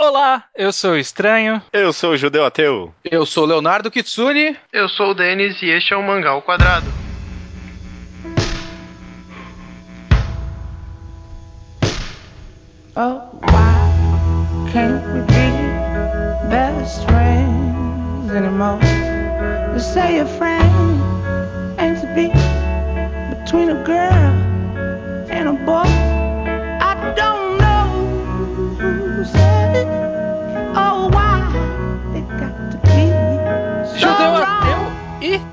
Olá, eu sou o Estranho. Eu sou o Judeu Ateu. Eu sou o Leonardo Kitsune. Eu sou o Denis e este é o Mangá ao Quadrado. Oh, why can't we be best friends anymore? To say a friend and to be between a girl and a boy.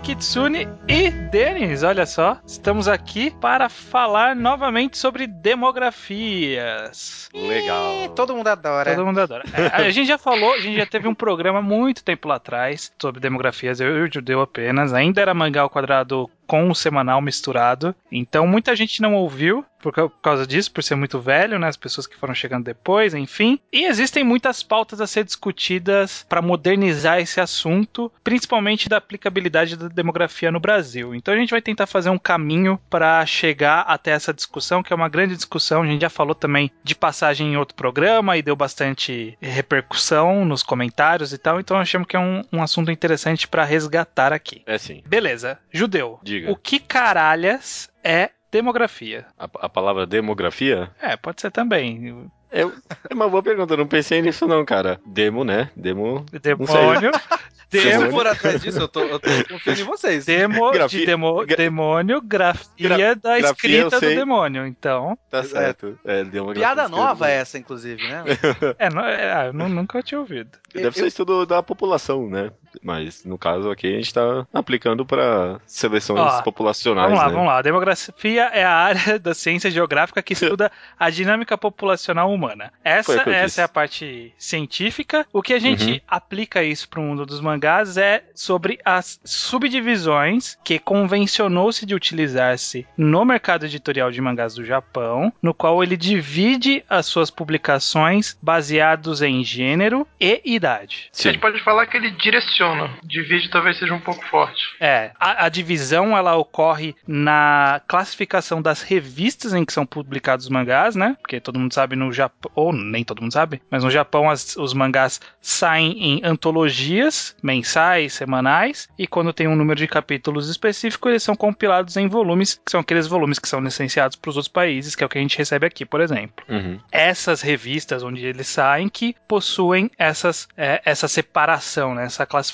Kitsune e Denis, olha só. Estamos aqui para falar novamente sobre demografias. Legal. Ih, todo mundo adora. Todo mundo adora. É, a gente já falou, a gente já teve um programa muito tempo lá atrás sobre demografias, eu e o Judeu apenas. Ainda era mangá ao quadrado com o semanal misturado. Então muita gente não ouviu por ca- por causa disso, por ser muito velho, né? As pessoas que foram chegando depois, enfim. E existem muitas pautas a ser discutidas para modernizar esse assunto, principalmente da aplicabilidade da demografia no Brasil. Então a gente vai tentar fazer um caminho para chegar até essa discussão, que é uma grande discussão. A gente já falou também de passagem em outro programa e deu bastante repercussão nos comentários e tal. Então achamos que é um, um assunto interessante para resgatar aqui. É sim. Beleza, judeu. Diga. O que caralhas é demografia? A, a palavra demografia É, pode ser também. é, é uma boa pergunta. Eu não pensei nisso, não, cara. Demo, né? Demo. Demônio. Se Demo, eu for atrás disso, eu tô, eu tô confiando em vocês. demo Grafia- de demo, gra- demônio, grafia Gra- da grafia escrita eu do demônio. Então, Tá certo. É. Piada nova essa, inclusive, né? é, não- é, ah, eu nu- nunca tinha ouvido. Deve ser estudo da população, né? Mas no caso aqui a gente tá aplicando para seleções Ó, populacionais, Vamos lá, né? vamos lá. A demografia é a área da ciência geográfica que estuda a dinâmica populacional humana. Essa, essa disse. é a parte científica. O que a gente Uhum. aplica isso para o mundo dos mangás é sobre as subdivisões que convencionou-se de utilizar-se no mercado editorial de mangás do Japão, no qual ele divide as suas publicações baseados em gênero e idade. A Sim. gente pode falar que ele direciona. Divide talvez seja um pouco forte. É, a, a divisão ela ocorre na classificação das revistas em que são publicados os mangás, né? Porque todo mundo sabe no Japão, ou nem todo mundo sabe, mas no Japão as- os mangás saem em antologias mensais, semanais, e quando tem um número de capítulos específico, eles são compilados em volumes, que são aqueles volumes que são licenciados para os outros países, que é o que a gente recebe aqui, por exemplo Uhum. essas revistas onde eles saem que possuem essas, é, essa separação, né, essa classificação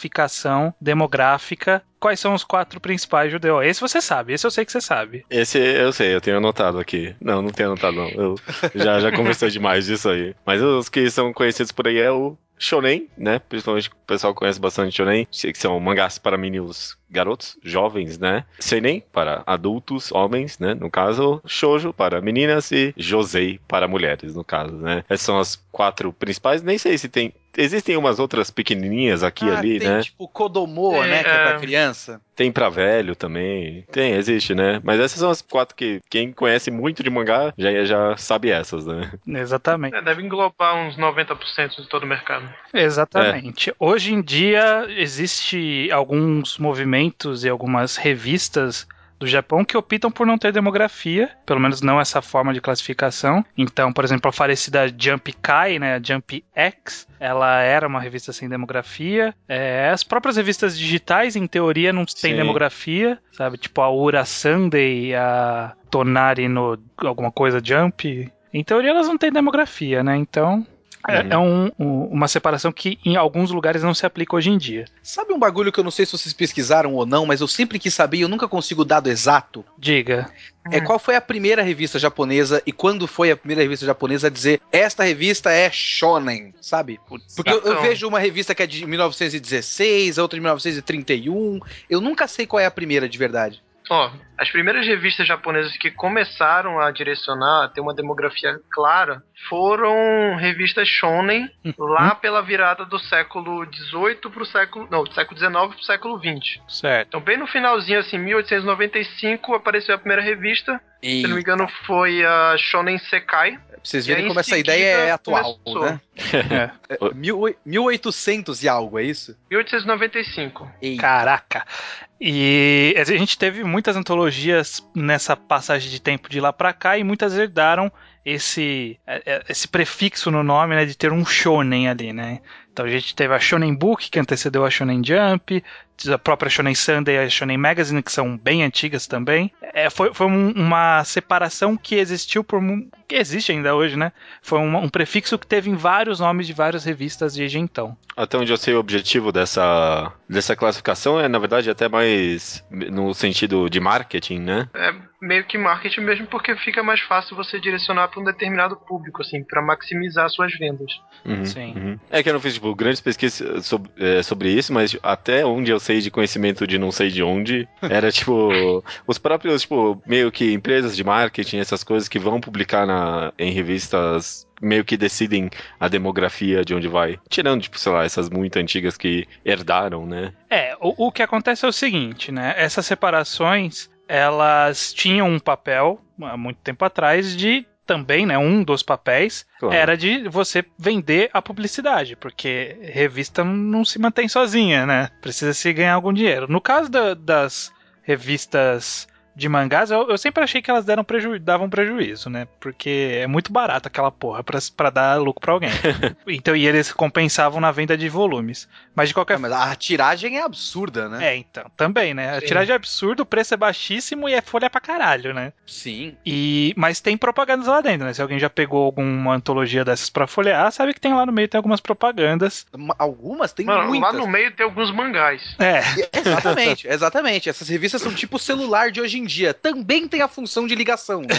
demográfica. Quais são os quatro principais judeus? Esse você sabe, esse eu sei que você sabe. Esse eu sei, eu tenho anotado aqui. Não, não tenho anotado, não. Eu já, já conversei demais disso aí. Mas os que são conhecidos por aí é o Shonen, né? Principalmente o pessoal conhece bastante Shonen, que são mangás para meninos garotos, jovens, né? Seinen para adultos, homens, né? No caso, Shoujo para meninas e Josei para mulheres, no caso, né? Essas são as quatro principais. Nem sei se tem. Existem umas outras pequenininhas aqui e Ah, ali, tem né? tipo Kodomo, É, né? Que é pra é. criança. Tem pra velho também. Tem, existe, né? Mas essas são as quatro que quem conhece muito de mangá já, já sabe essas, né? Exatamente. É, deve englobar uns 90% de todo o mercado. Exatamente. Hoje em dia existe alguns movimentos e algumas revistas do Japão que optam por não ter demografia, pelo menos não essa forma de classificação. Então, por exemplo, a falecida Jump Kai, né, a Jump X, ela era uma revista sem demografia. É, as próprias revistas digitais, em teoria, não têm Sim. demografia, sabe? Tipo a Ura Sunday, a Tonari no alguma coisa Jump. Em teoria, elas não têm demografia, né? Então, é, Uhum. é um- um- uma separação que em alguns lugares não se aplica hoje em dia. Sabe um bagulho que eu não sei se vocês pesquisaram ou não, mas eu sempre quis saber e eu nunca consigo o dado exato? Diga. É qual foi a primeira revista japonesa e quando foi a primeira revista japonesa a dizer esta revista é shonen, sabe? Porque eu, eu vejo uma revista que é de 1916, a outra de 1931. Eu nunca sei qual é a primeira de verdade. Ó, as primeiras revistas japonesas que começaram a direcionar, a ter uma demografia clara, foram revistas shonen lá pela virada do século XVIII pro século... Não, do século XIX pro século XX. Certo. Então, bem no finalzinho, assim, 1895, apareceu a primeira revista. E Se não me engano, foi a Shonen Sekai. pra vocês verem como essa ideia é atual, começou. né? É. É, mil oi- 1800 e algo, é isso? 1895. Ei, Caraca. E a gente teve muitas antologias nessa passagem de tempo de lá pra cá e muitas herdaram esse, é, é, esse prefixo no nome, né, de ter um shonen ali, né? Então a gente teve a Shonen Book, que antecedeu a Shonen Jump, a própria Shonen Sunday e a Shonen Magazine, que são bem antigas também. É, foi foi um, uma separação que existiu por. que existe ainda hoje, né? Foi um, um, prefixo que teve em vários nomes de várias revistas desde então. Até onde eu sei, o objetivo dessa, dessa classificação é, na verdade, até mais no sentido de marketing, né? É meio que marketing mesmo, porque fica mais fácil você direcionar para um determinado público, assim, para maximizar suas vendas. Uhum, Sim. Uhum. É que eu não fiz, tipo, grandes pesquisas sobre, é, sobre isso, mas até onde eu sei de conhecimento de não sei de onde, era, tipo, os próprios, tipo, meio que empresas de marketing, essas coisas que vão publicar na, em revistas meio que decidem a demografia de onde vai. Tirando, tipo, sei lá, essas muito antigas que herdaram, né? É, o, o que acontece é o seguinte, né? Essas separações elas tinham um papel há muito tempo atrás de também, né, um dos papéis claro. era de você vender a publicidade, porque revista não se mantém sozinha, né? Precisa se ganhar algum dinheiro. No caso da, das revistas de mangás, eu, eu, sempre achei que elas deram preju davam prejuízo, né? Porque é muito barato aquela porra pra, pra dar lucro pra alguém. então, e eles compensavam na venda de volumes. Mas de qualquer forma. Mas a tiragem é absurda, né? É, então, também, né? A tiragem é absurda, o preço é baixíssimo e é folha pra caralho, né? Sim. E, mas tem propagandas lá dentro, né? Se alguém já pegou alguma antologia dessas pra folhear, sabe que tem lá no meio tem algumas propagandas. Algumas tem Mano, muitas. Lá no meio tem alguns mangás. É. Exatamente, exatamente. Essas revistas são tipo o celular de hoje em dia também tem a função de ligação. Né?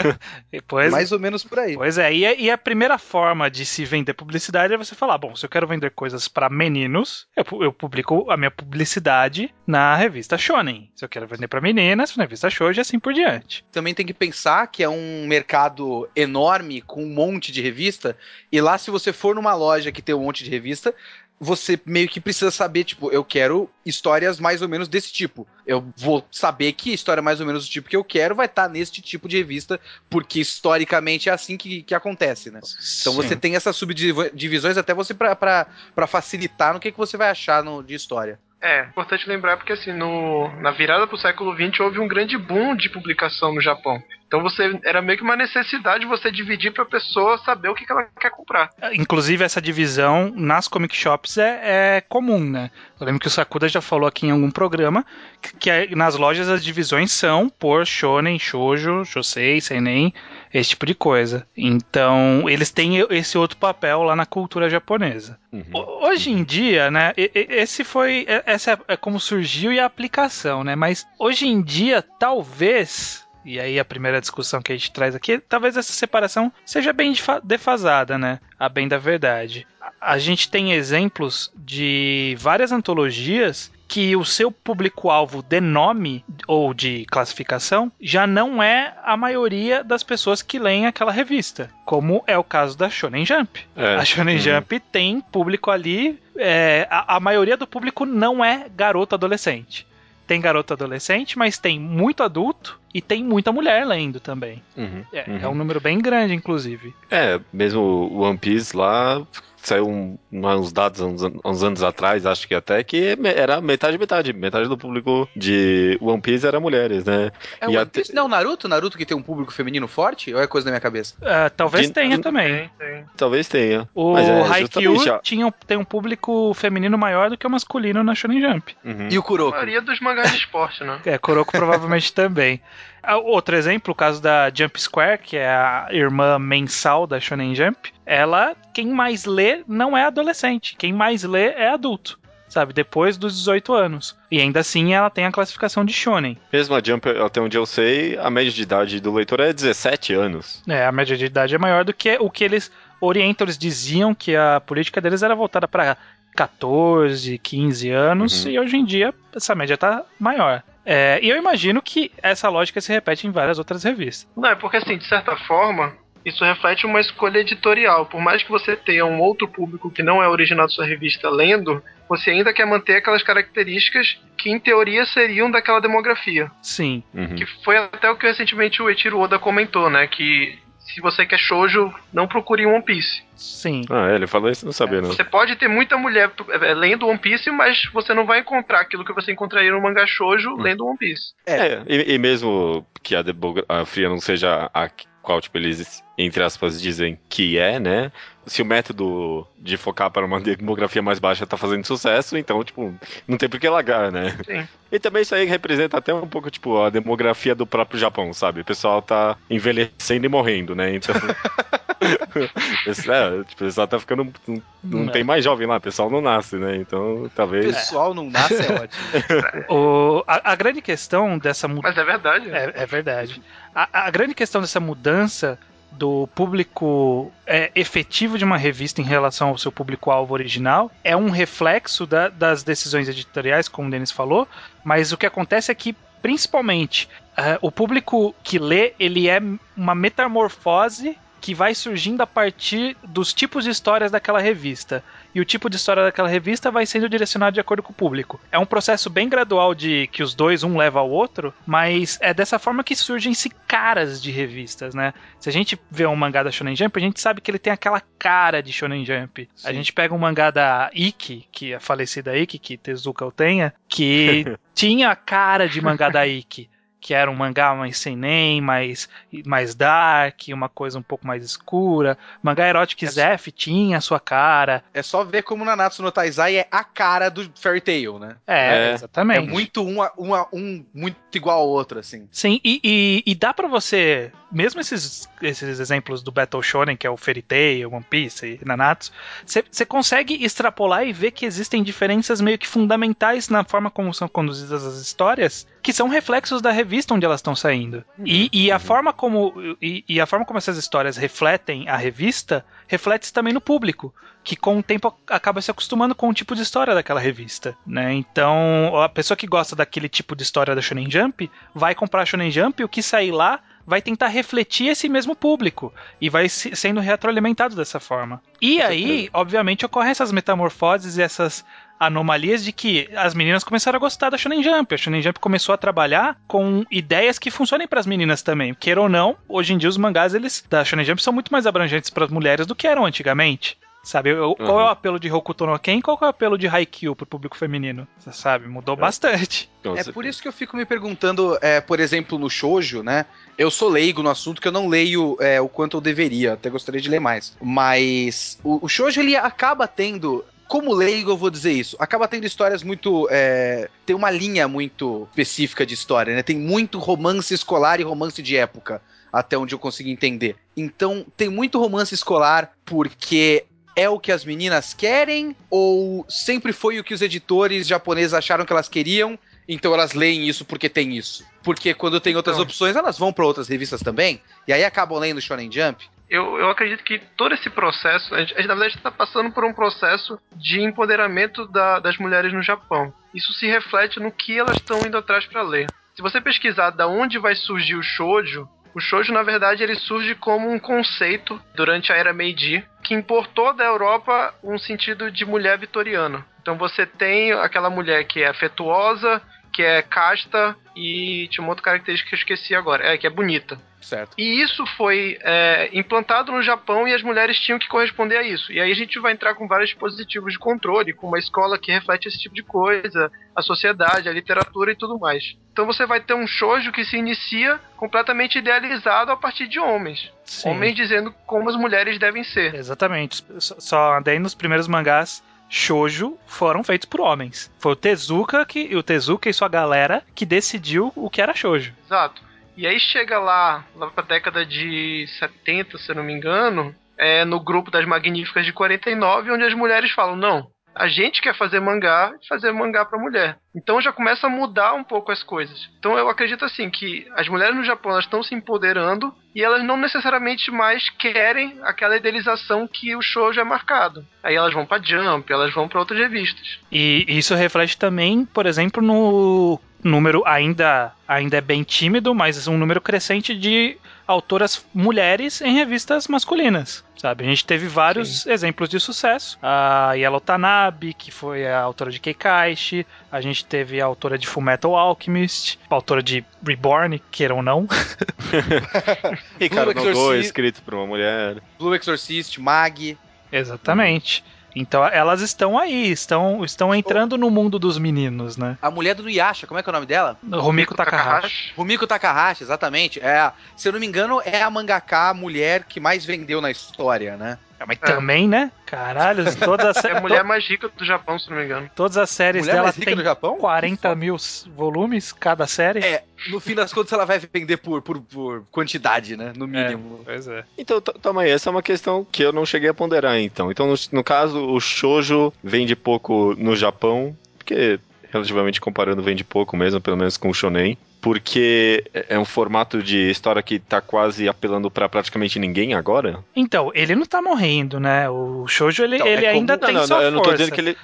pois, Mais ou menos por aí. Pois é, e, e, a primeira forma de se vender publicidade é você falar: bom, se eu quero vender coisas para meninos, eu, eu, publico a minha publicidade na revista Shonen. Se eu quero vender para meninas, na revista Shoujo e assim por diante. Também tem que pensar que é um mercado enorme com um monte de revista, e lá, se você for numa loja que tem um monte de revista, você meio que precisa saber, tipo, eu quero histórias mais ou menos desse tipo. Eu vou saber que história mais ou menos do tipo que eu quero vai estar tá neste tipo de revista, porque historicamente é assim que, que acontece, né? Então Sim. você tem essas subdivisões até você para facilitar no que, que você vai achar no, de história. É, importante lembrar porque assim, no, na virada pro século XX houve um grande boom de publicação no Japão. Então você era meio que uma necessidade você dividir para a pessoa saber o que, que, ela quer comprar. Inclusive essa divisão nas comic shops é, é, comum, né? Eu lembro que o Sakuda já falou aqui em algum programa que, que é, nas lojas as divisões são por shonen, shoujo, josei, seinen, esse tipo de coisa. Então eles têm esse outro papel lá na cultura japonesa. Uhum. Hoje em dia, né? Esse foi essa é, é como surgiu e a aplicação, né? Mas hoje em dia talvez e aí a primeira discussão que a gente traz aqui, talvez essa separação seja bem defasada, né? A bem da verdade. A gente tem exemplos de várias antologias que o seu público-alvo de nome ou de classificação já não é a maioria das pessoas que leem aquela revista, como é o caso da Shonen Jump. É. A Shonen uhum. Jump tem público ali, é, a, a maioria do público não é garoto adolescente tem garoto adolescente, mas tem muito adulto e tem muita mulher lendo também. Uhum, é, uhum. é, um número bem grande, inclusive. É, mesmo o One Piece lá saiu um, uns dados uns, uns, anos atrás, acho que até, que era metade, metade. Metade do público de One Piece era mulheres, né? É e One Piece, não, Naruto? Naruto que tem um público feminino forte? Ou é coisa da minha cabeça? Uh, talvez de... tenha também. Talvez tenha. O é, Haikyuu tinha, tem um público feminino maior do que o masculino na Shonen Jump. Uhum. E o Kuroko? A maioria dos mangás de esporte, né? É, Kuroko provavelmente também. Ah, outro exemplo, o caso da Jump Square, que é a irmã mensal da Shonen Jump. Ela, quem mais lê não é adolescente, quem mais lê é adulto sabe? Depois dos 18 anos. E ainda assim ela tem a classificação de shonen. Mesmo a Jump, até onde eu sei, a média de idade do leitor é 17 anos. É, a média de idade é maior do que o que eles orientam. Eles diziam que a política deles era voltada para 14, 15 anos, uhum. e hoje em dia essa média tá maior. É, e eu imagino que essa lógica se repete em várias outras revistas. Não, é porque assim, de certa forma, isso reflete uma escolha editorial. Por mais que você tenha um outro público que não é original da sua revista lendo, você ainda quer manter aquelas características que em teoria seriam daquela demografia. Sim. Uhum. Que foi até o que recentemente o Eiichiro Oda comentou, né? Que se você quer shoujo, não procure One Piece. Sim. Ah, é, ele falou isso, não sabia, é, não. Você pode ter muita mulher é, lendo One Piece, mas você não vai encontrar aquilo que você encontraria no mangá shoujo hum. lendo One Piece. É, é e, e, mesmo que a, a Fria não seja a qual, tipo, eles, entre aspas, dizem que é, né? Se o método de focar para uma demografia mais baixa tá fazendo sucesso, então, tipo, não tem por que largar, né? Sim. E também isso aí representa até um pouco, tipo, a demografia do próprio Japão, sabe? O pessoal tá envelhecendo e morrendo, né? Então. É, tipo, o pessoal tá ficando. Não, não tem mais jovem lá, o pessoal não nasce, né? Então, O talvez. pessoal não nasce, é ótimo. O, a, a grande questão dessa mudança. Mas é verdade. É, é verdade. A, a grande questão dessa mudança do público é, efetivo de uma revista em relação ao seu público-alvo original. É um reflexo da- das decisões editoriais, como o Denis falou, mas o que acontece é que, principalmente, eh, o público que lê, ele é uma metamorfose que vai surgindo a partir dos tipos de histórias daquela revista. E o tipo de história daquela revista vai sendo direcionado de acordo com o público. É um processo bem gradual de que os dois, um leva ao outro, mas é dessa forma que surgem-se caras de revistas, né? Se a gente vê um mangá da Shonen Jump, a gente sabe que ele tem aquela cara de Shonen Jump. A Sim. gente pega um mangá da Ikki, que é a falecida Ikki, que Tezuka o tenha, que tinha a cara de mangá da Ikki. Que era um mangá mais sem nem, mais, mais dark, uma coisa um pouco mais escura. Mangá Erotic É- Zef tinha a sua cara. É só ver como Nanatsu no Taizai é a cara do Fairy Tail, né? É, É. exatamente. É muito um, a- um, um muito igual ao outro, assim. Sim, e, e, e dá pra você, mesmo esses, esses exemplos do Battle Shonen, que é o Fairy Tail, One Piece e Nanatsu, você consegue extrapolar e ver que existem diferenças meio que fundamentais na forma como são conduzidas as histórias, que são reflexos da revista onde elas estão saindo. E, e a forma como e, e a forma como essas histórias refletem a revista, reflete também no público que com o tempo acaba se acostumando com o tipo de história daquela revista, né? Então, a pessoa que gosta daquele tipo de história da Shonen Jump vai comprar a Shonen Jump e o que sair lá vai tentar refletir esse mesmo público e vai se- sendo retroalimentado dessa forma. E aí, obviamente, ocorrem essas metamorfoses e essas anomalias de que as meninas começaram a gostar da Shonen Jump. A Shonen Jump começou a trabalhar com ideias que funcionem para as meninas também. Queira ou não, hoje em dia os mangás eles da Shonen Jump são muito mais abrangentes para as mulheres do que eram antigamente. Sabe, Eu- qual é o apelo de Hokuto no Ken e qual é o apelo de Haikyuu pro público feminino? Você sabe, mudou bastante. Então, É por isso que eu fico me perguntando, é, por exemplo, no shoujo, né? Eu sou leigo no assunto que eu não leio é, o quanto eu deveria, até gostaria de ler mais. Mas o, o shoujo ele acaba tendo como leigo, eu vou dizer isso. Acaba tendo histórias muito. é, tem uma linha muito específica de história, né? Tem muito romance escolar e romance de época, até onde eu consegui entender. Então, tem muito romance escolar porque é o que as meninas querem ou sempre foi o que os editores japoneses acharam que elas queriam, então elas leem isso porque tem isso? Porque quando tem outras Então. opções, elas vão para outras revistas também, e aí acabam lendo Shonen Jump. Eu, eu acredito que todo esse processo, a gente, a gente, na verdade está passando por um processo de empoderamento da- das mulheres no Japão. Isso se reflete no que elas estão indo atrás para ler. Se você pesquisar da onde vai surgir o shoujo, o shoujo na verdade ele surge como um conceito durante a era Meiji que importou da Europa um sentido de mulher vitoriana. Então você tem aquela mulher que é afetuosa, que é casta e tinha uma outra característica que eu esqueci agora, é que é bonita. Certo. E isso foi é, implantado no Japão e as mulheres tinham que corresponder a isso. E aí a gente vai entrar com vários dispositivos de controle, com uma escola que reflete esse tipo de coisa, a sociedade, a literatura e tudo mais. Então você vai ter um shoujo que se inicia completamente idealizado a partir de homens. Sim. Homens dizendo como as mulheres devem ser. Exatamente. Só- daí nos primeiros mangás shoujo foram feitos por homens. Foi o Tezuka que o Tezuka e sua galera que decidiu o que era shoujo. Exato. E aí chega lá, lá pra década de 70, se eu não me engano, é no grupo das Magníficas de 49, onde as mulheres falam, não, a gente quer fazer mangá e fazer mangá pra mulher. Então já começa a mudar um pouco as coisas. Então eu acredito assim que as mulheres no Japão elas estão se empoderando e elas não necessariamente mais querem aquela idealização que o shoujo é marcado. Aí elas vão pra Jump, elas vão pra outras revistas. E isso reflete também, por exemplo, no número ainda ainda é bem tímido, mas um número crescente de autoras mulheres em revistas masculinas. Sabe, a gente teve vários exemplos de sucesso. A Yellow Tanabe, que foi a autora de Keikaishi. A gente teve a autora de Fullmetal Alchemist, a autora de Reborn, queira ou não. Ricardo Exorcist- escrito por uma mulher. Blue Exorcist, Mag. Exatamente. Então elas estão aí, estão, estão entrando no mundo dos meninos, né? A mulher do Nuyasha, como é que é o nome dela? Rumiko Takahashi. Rumiko Takahashi, exatamente. É, se eu não me engano, é a mangaka mulher que mais vendeu na história, né? É, mas também, né? Caralho, todas as, É a mulher mais rica do Japão, se não me engano. todas as séries Mulher dela mais rica tem do Japão? 40 mil volumes cada série. É, no fim das contas ela vai vender por, por, por quantidade, né? No mínimo. Pois é. Então, toma aí, essa é uma questão que eu não cheguei a ponderar, então. Então, no, no caso, o shoujo vende pouco no Japão, porque, relativamente comparando, vende pouco mesmo, pelo menos com o shonen. Porque é é um formato de história que tá quase apelando pra praticamente ninguém agora. Então, ele não tá morrendo, né? O Shoujo, ele, Então, é ele comum- ainda Não, tem não, sua não, eu não tô força. dizendo que ele.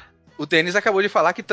O Denis acabou de falar que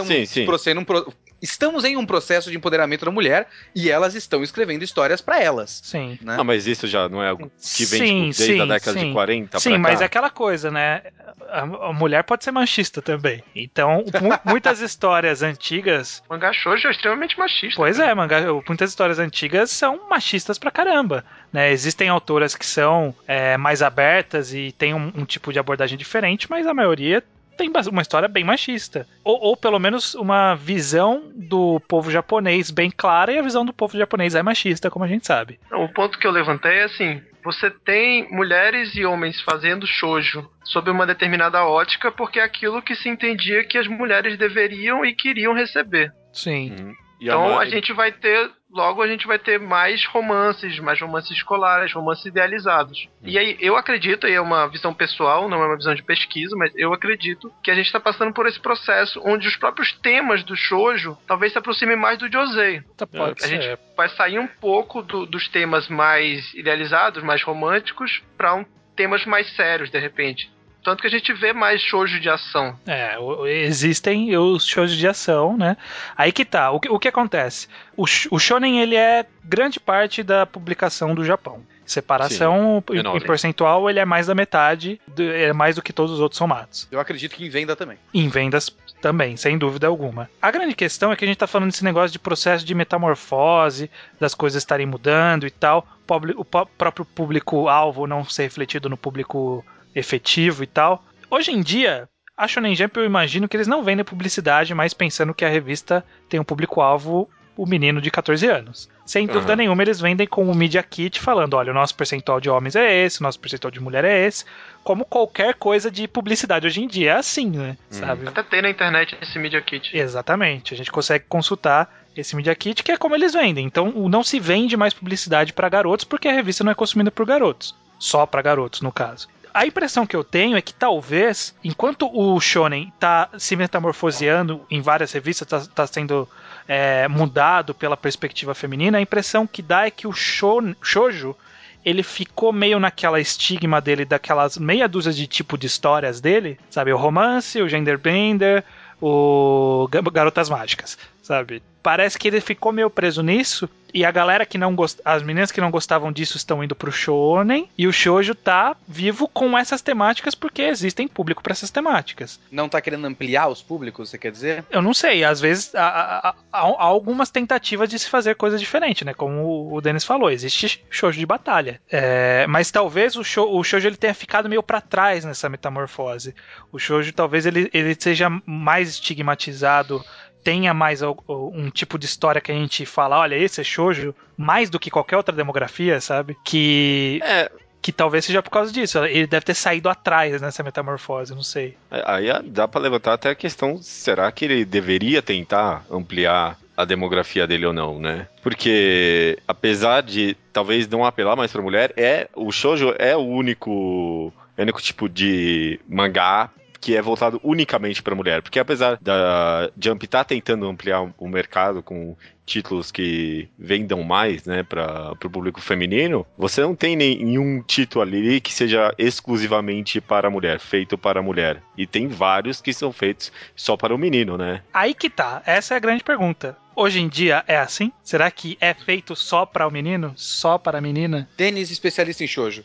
um pro- estamos em um processo de empoderamento da mulher e elas estão escrevendo histórias pra elas. Sim. Né? Ah, mas isso já não é algo que vem Sim, tipo, desde sim, a década sim. de 40 Sim, pra mas cá. é aquela coisa, né? A, a mulher pode ser machista também. Então, mu- muitas histórias antigas. O mangá shoujo é extremamente machista. Pois é, mangá, muitas histórias antigas são machistas pra caramba. Né? Existem autoras que são é, mais abertas e têm um, um tipo de abordagem diferente, mas a maioria tem uma história bem machista. Ou, ou pelo menos uma visão do povo japonês bem clara e a visão do povo japonês é machista, como a gente sabe. O ponto que eu levantei é assim: você tem mulheres e homens fazendo shoujo sob uma determinada ótica, porque é aquilo que se entendia que as mulheres deveriam e queriam receber. Sim. E Então ma- a gente vai ter, logo a gente vai ter mais romances, mais romances escolares, romances idealizados. E aí eu acredito, aí é uma visão pessoal, não é uma visão de pesquisa, mas eu acredito que a gente está passando por esse processo onde os próprios temas do shoujo talvez se aproximem mais do josei. Tá, A gente vai sair um pouco do- dos temas mais idealizados, mais românticos, para um, temas mais sérios, de repente. Tanto que a gente vê mais shoujo de ação. É, existem os shows de ação, né? Aí que tá. O que, o que acontece? O, o shonen ele é grande parte da publicação do Japão. Separação em, enorme. em percentual ele é mais da metade, é mais do que todos os outros somados. Eu acredito que em venda também. Em vendas também, sem dúvida alguma. A grande questão é que a gente tá falando desse negócio de processo de metamorfose, das coisas estarem mudando e tal, o próprio público-alvo não ser refletido no público efetivo e tal. Hoje em dia, a Shonen Jump eu imagino que eles não vendem publicidade, mas pensando que a revista tem um público-alvo o menino de 14 anos. Sem dúvida Aham. nenhuma, eles vendem com o Media Kit falando: olha, o nosso percentual de homens é esse, o nosso percentual de mulher é esse. Como qualquer coisa de publicidade hoje em dia é assim, né? Sabe? Até tem na internet esse Media Kit. Exatamente. A gente consegue consultar esse Media Kit, que é como eles vendem. Então, não se vende mais publicidade para garotos, porque a revista não é consumida por garotos. Só para garotos, no caso. A impressão que eu tenho é que talvez, enquanto o Shonen tá se metamorfoseando em várias revistas, tá, tá sendo é, mudado pela perspectiva feminina, a impressão que dá é que o shon- shoujo ele ficou meio naquela estigma dele, daquelas meia dúzia de tipo de histórias dele, sabe? O romance, o genderbender, o ga- garotas mágicas, sabe? Parece que ele ficou meio preso nisso e a galera que não gost... as meninas que não gostavam disso estão indo pro shonen e o shoujo tá vivo com essas temáticas porque existem público para essas temáticas. Não tá querendo ampliar os públicos, você quer dizer? Eu não sei, às vezes há, há- há- algumas tentativas de se fazer coisa diferente, né? Como o- Denis falou, existe shoujo de batalha. É, mas talvez o, shou, o shoujo ele tenha ficado meio pra trás nessa metamorfose. O shoujo talvez ele, ele seja mais estigmatizado, tenha mais um tipo de história que a gente fala, olha, esse é shoujo, mais do que qualquer outra demografia, sabe? Que É, que talvez seja por causa disso. Ele deve ter saído atrás nessa metamorfose, não sei. aí ah, dá pra levantar até a questão: será que ele deveria tentar ampliar a demografia dele ou não, né? Porque apesar de talvez não apelar mais pra mulher, é o shoujo é o único, é o único tipo de mangá que é voltado unicamente pra mulher, porque apesar da Jump estar tentando ampliar o mercado com títulos que vendam mais, né, para o público feminino, você não tem nenhum título ali que seja exclusivamente para a mulher, feito para a mulher. E tem vários que são feitos só para o menino, né? Aí que tá, essa é a grande pergunta. Hoje em dia é assim? Será que é feito só para o menino? Só para a menina? Denis, especialista em shoujo.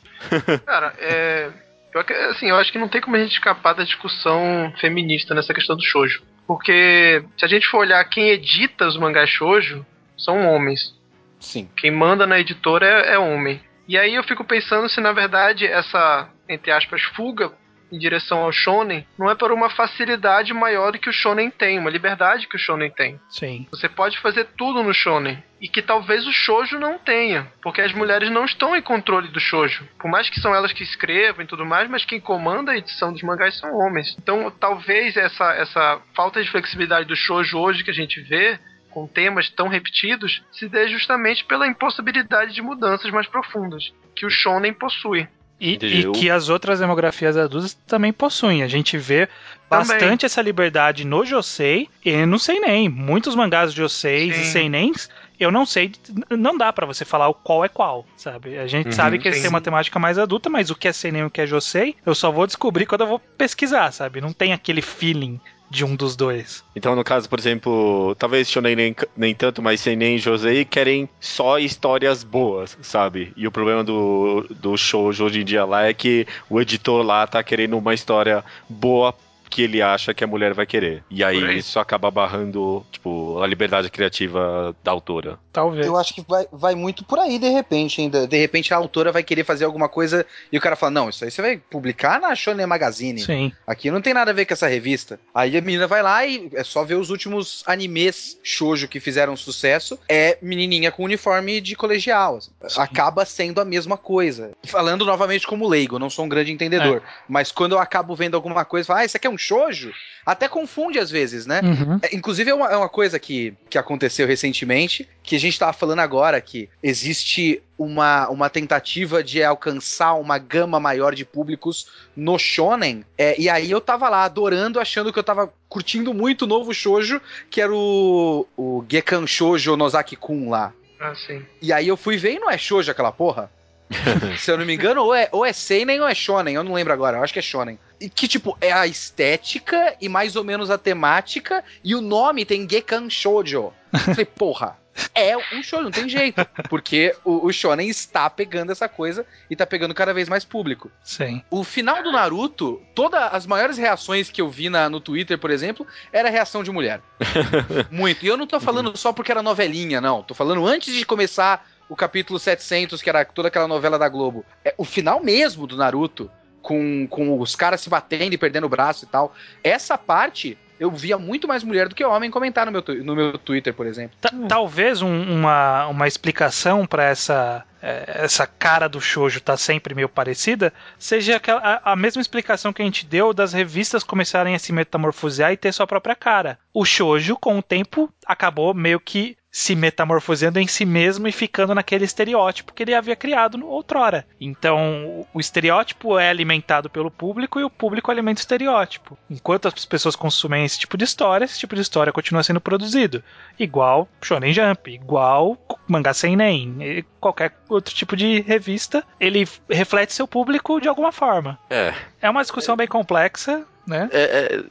Cara, é. Eu, assim, eu acho que não tem como a gente escapar da discussão feminista nessa questão do shoujo. Porque se a gente for olhar quem edita os mangás shoujo, são homens. Sim. Quem manda na editora é, é homem. E aí eu fico pensando se na verdade essa, entre aspas, fuga em direção ao shonen não é por uma facilidade maior do que o shonen tem, uma liberdade que o shonen tem. Sim. Você pode fazer tudo no shonen e que talvez o shoujo não tenha, porque as mulheres não estão em controle do shoujo. Por mais que são elas que escrevam e tudo mais, mas quem comanda a edição dos mangás são homens. Então, talvez essa, essa falta de flexibilidade do shoujo hoje que a gente vê com temas tão repetidos se dê justamente pela impossibilidade de mudanças mais profundas que o shonen possui. E, e que as outras demografias adultas também possuem. A gente vê bastante essa liberdade no Josei e no Seinen. Muitos mangás de Joseis e. Seinens, eu não sei, não dá pra você falar o qual é qual, sabe? A gente Uhum, sabe que eles têm uma temática mais adulta, mas o que é Seinen e o que é Josei, eu só vou descobrir quando eu vou pesquisar, sabe? Não tem aquele feeling de um dos dois. Então, no caso, por exemplo, talvez Shonen nem, nem tanto, mas Seinen e Josei querem só histórias boas, sabe? E o problema do, do shoujo hoje em dia lá é que o editor lá tá querendo uma história boa que ele acha que a mulher vai querer. E aí, isso acaba barrando, tipo, a liberdade criativa da autora. Talvez. Eu acho que vai, vai muito por aí, de repente, ainda. De repente a autora vai querer fazer alguma coisa e o cara fala: Não, isso aí você vai publicar na Shonen Magazine. Sim. Aqui não tem nada a ver com essa revista. Aí a menina vai lá e é só ver os últimos animes shoujo que fizeram sucesso. É menininha com uniforme de colegial. assim. Acaba sendo a mesma coisa. Falando novamente como leigo, não sou um grande entendedor. Mas quando eu acabo vendo alguma coisa, falo, ah, isso aqui é um shoujo? Até confunde às vezes, né? Uhum. É, Inclusive, é uma, é uma coisa que, que aconteceu recentemente, que a gente tava falando agora, que existe uma, uma tentativa de alcançar uma gama maior de públicos no shonen. É, e aí eu tava lá adorando, achando que eu tava curtindo muito o novo shoujo, que era o, o Gekan Shoujo Nozaki-kun lá. Ah, sim. E aí eu fui ver e não é shoujo aquela porra. Se eu não me engano, ou é, ou é seinen ou é shonen, eu não lembro agora, eu acho que é shonen. E que, tipo, é a estética e mais ou menos a temática, e o nome tem Gekan Shoujo. Eu Falei, porra, é um shoujo, não tem jeito. Porque o, o shonen está pegando essa coisa e tá pegando cada vez mais público. Sim. O final do Naruto, todas as maiores reações que eu vi na, no Twitter, por exemplo, era reação de mulher. Muito. E eu não tô falando só porque era novelinha, não. Tô falando antes de começar o capítulo 700, que era toda aquela novela da Globo. É o final mesmo do Naruto, com, com os caras se batendo e perdendo o braço e tal. Essa parte eu via muito mais mulher do que homem comentar no meu, no meu Twitter, por exemplo. Ta- Talvez um- uma, uma explicação para essa eh, essa cara do shoujo tá sempre meio parecida seja aquela, a, a mesma explicação que a gente deu das revistas começarem a se metamorfosear e ter sua própria cara. O shoujo, com o tempo, acabou meio que se metamorfoseando em si mesmo e ficando naquele estereótipo que ele havia criado no outrora. Então, o- estereótipo é alimentado pelo público e o público alimenta o estereótipo. Enquanto as pessoas consumem esse tipo de história, esse tipo de história continua sendo produzido. Igual Shonen Jump, igual Mangá Seinen, e qualquer outro tipo de revista, ele reflete seu público de alguma forma. É, É uma discussão bem complexa, né? é,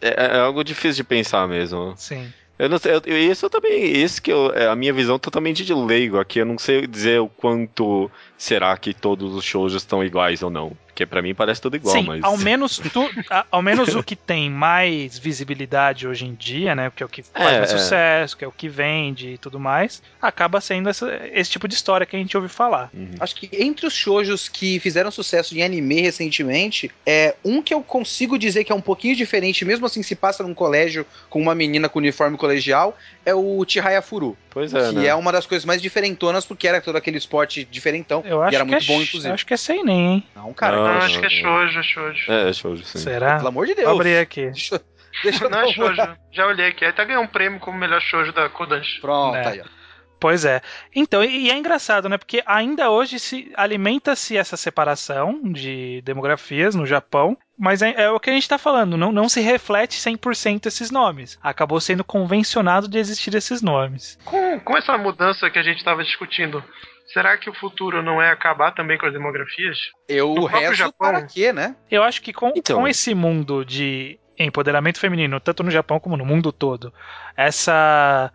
é, é- é algo difícil de pensar mesmo. Sim. Eu não sei, eu, isso eu também, isso que eu, é a minha visão totalmente de leigo aqui, eu não sei dizer o quanto será que todos os shows estão iguais ou não, porque pra mim parece tudo igual, Sim, mas... ao menos tu- a- ao menos o que tem mais visibilidade hoje em dia, né? Que é o que faz É, mais sucesso, que é o que vende e tudo mais, acaba sendo essa- esse tipo de história que a gente ouve falar. Uhum. Acho que entre os shoujos que fizeram sucesso em anime recentemente, é um que eu consigo dizer que é um pouquinho diferente, mesmo assim se passa num colégio com uma menina com uniforme colegial, é o Chihaya Furu, Pois é, que né? é uma das coisas mais diferentonas porque era todo aquele esporte diferentão Eu acho e era que muito é, bom inclusive. Acho que é Seinen, hein? Não, cara, Não, Não, não, acho que é não. shoujo, é shoujo. É, shoujo, sim. Será? pelo amor de Deus. Vou abrir aqui. Deixa, deixa eu Não dar é shoujo. Já olhei aqui. Aí tá ganhando um prêmio como melhor shoujo da Kodansha. Pronto, É. aí, ó. Pois é. Então, e e é engraçado, né? Porque ainda hoje se alimenta-se essa separação de demografias no Japão, mas é, é o que a gente tá falando, não, não se reflete 100% esses nomes. Acabou sendo convencionado de existir esses nomes. Com, com essa mudança que a gente tava discutindo, será que o futuro não é acabar também com as demografias? Eu No próprio rezo Japão. para quê, né? Eu acho que com, Então. com esse mundo de empoderamento feminino, tanto no Japão como no mundo todo, essa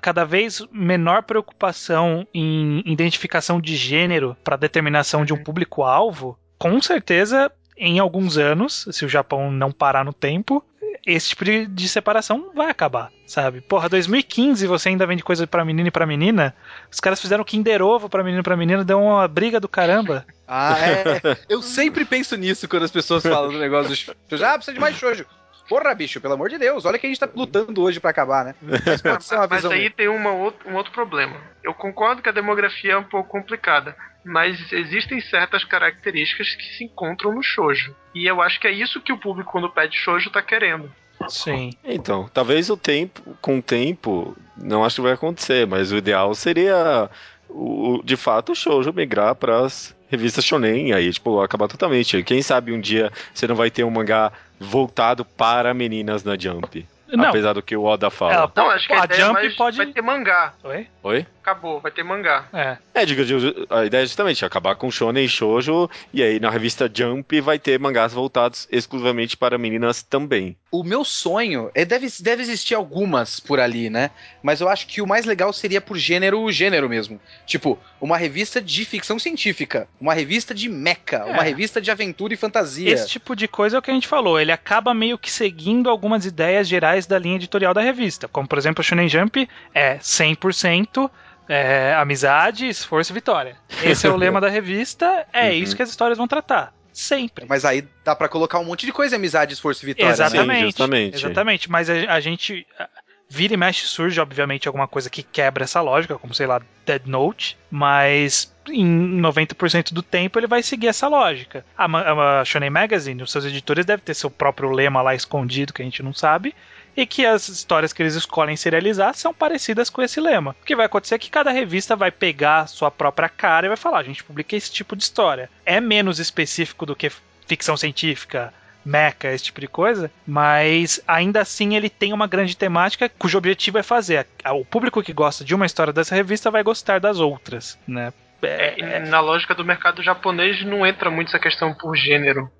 cada vez menor preocupação em identificação de gênero para determinação de um público-alvo, com certeza, em alguns anos, se o Japão não parar no tempo, esse tipo de, de separação vai acabar, sabe? Porra, 2015 você ainda vende coisa pra menino e pra menina. Os caras fizeram Kinder Ovo pra menino e pra menina, deu uma briga do caramba. Ah, é. Eu sempre penso nisso quando as pessoas falam do negócio do shoujo. Ah, precisa de mais shoujo. Porra, bicho, pelo amor de Deus, olha que a gente tá lutando hoje pra acabar, né? Mas pode ser uma Mas visão. aí tem uma um outro problema. Eu concordo que a demografia é um pouco complicada, mas existem certas características que se encontram no shoujo. E eu acho que é isso que o público, quando pede shoujo, tá querendo. Sim. Então, talvez o tempo, com o tempo, não acho que vai acontecer, mas o ideal seria, o, de fato, o shoujo migrar para as revistas shonen, aí, tipo, acabar totalmente. Quem sabe um dia você não vai ter um mangá voltado para meninas na Jump. Não, Apesar do que o Oda fala. Ela- Não, acho que a, a é Jump mais- pode- vai ter mangá. Oi? Oi? Acabou, vai ter mangá. É. É, diga, diga, a ideia é justamente acabar com shonen e shoujo, e aí na revista Jump vai ter mangás voltados exclusivamente para meninas também. O meu sonho, é, deve, deve existir algumas por ali, né? Mas eu acho que o mais legal seria por gênero, gênero mesmo. Tipo, uma revista de ficção científica, uma revista de mecha, uma revista de aventura e fantasia. Esse tipo de coisa é o que a gente falou. Ele acaba meio que seguindo algumas ideias gerais da linha editorial da revista. Como, por exemplo, o Shonen Jump é 100% é, amizade, esforço e vitória. Esse é o lema da revista. É Uhum. isso que as histórias vão tratar. Sempre. Mas aí dá pra colocar um monte de coisa, amizade, esforço e vitória. né? Exatamente. Sim, justamente. Exatamente. Mas a, a gente. a- Vira e mexe surge, obviamente, alguma coisa que quebra essa lógica, como sei lá, Dead Note, mas em 90% do tempo ele vai seguir essa lógica. A, Ma- a Shonen Magazine, os seus editores devem ter seu próprio lema lá escondido que a gente não sabe, e que as histórias que eles escolhem serializar são parecidas com esse lema. O que vai acontecer é que cada revista vai pegar a sua própria cara e vai falar: a gente publica esse tipo de história. É menos específico do que ficção científica, mecha, esse tipo de coisa, mas ainda assim ele tem uma grande temática cujo objetivo é fazer. O público que gosta de uma história dessa revista vai gostar das outras, né? É, E Na lógica do mercado japonês não entra muito essa questão por gênero.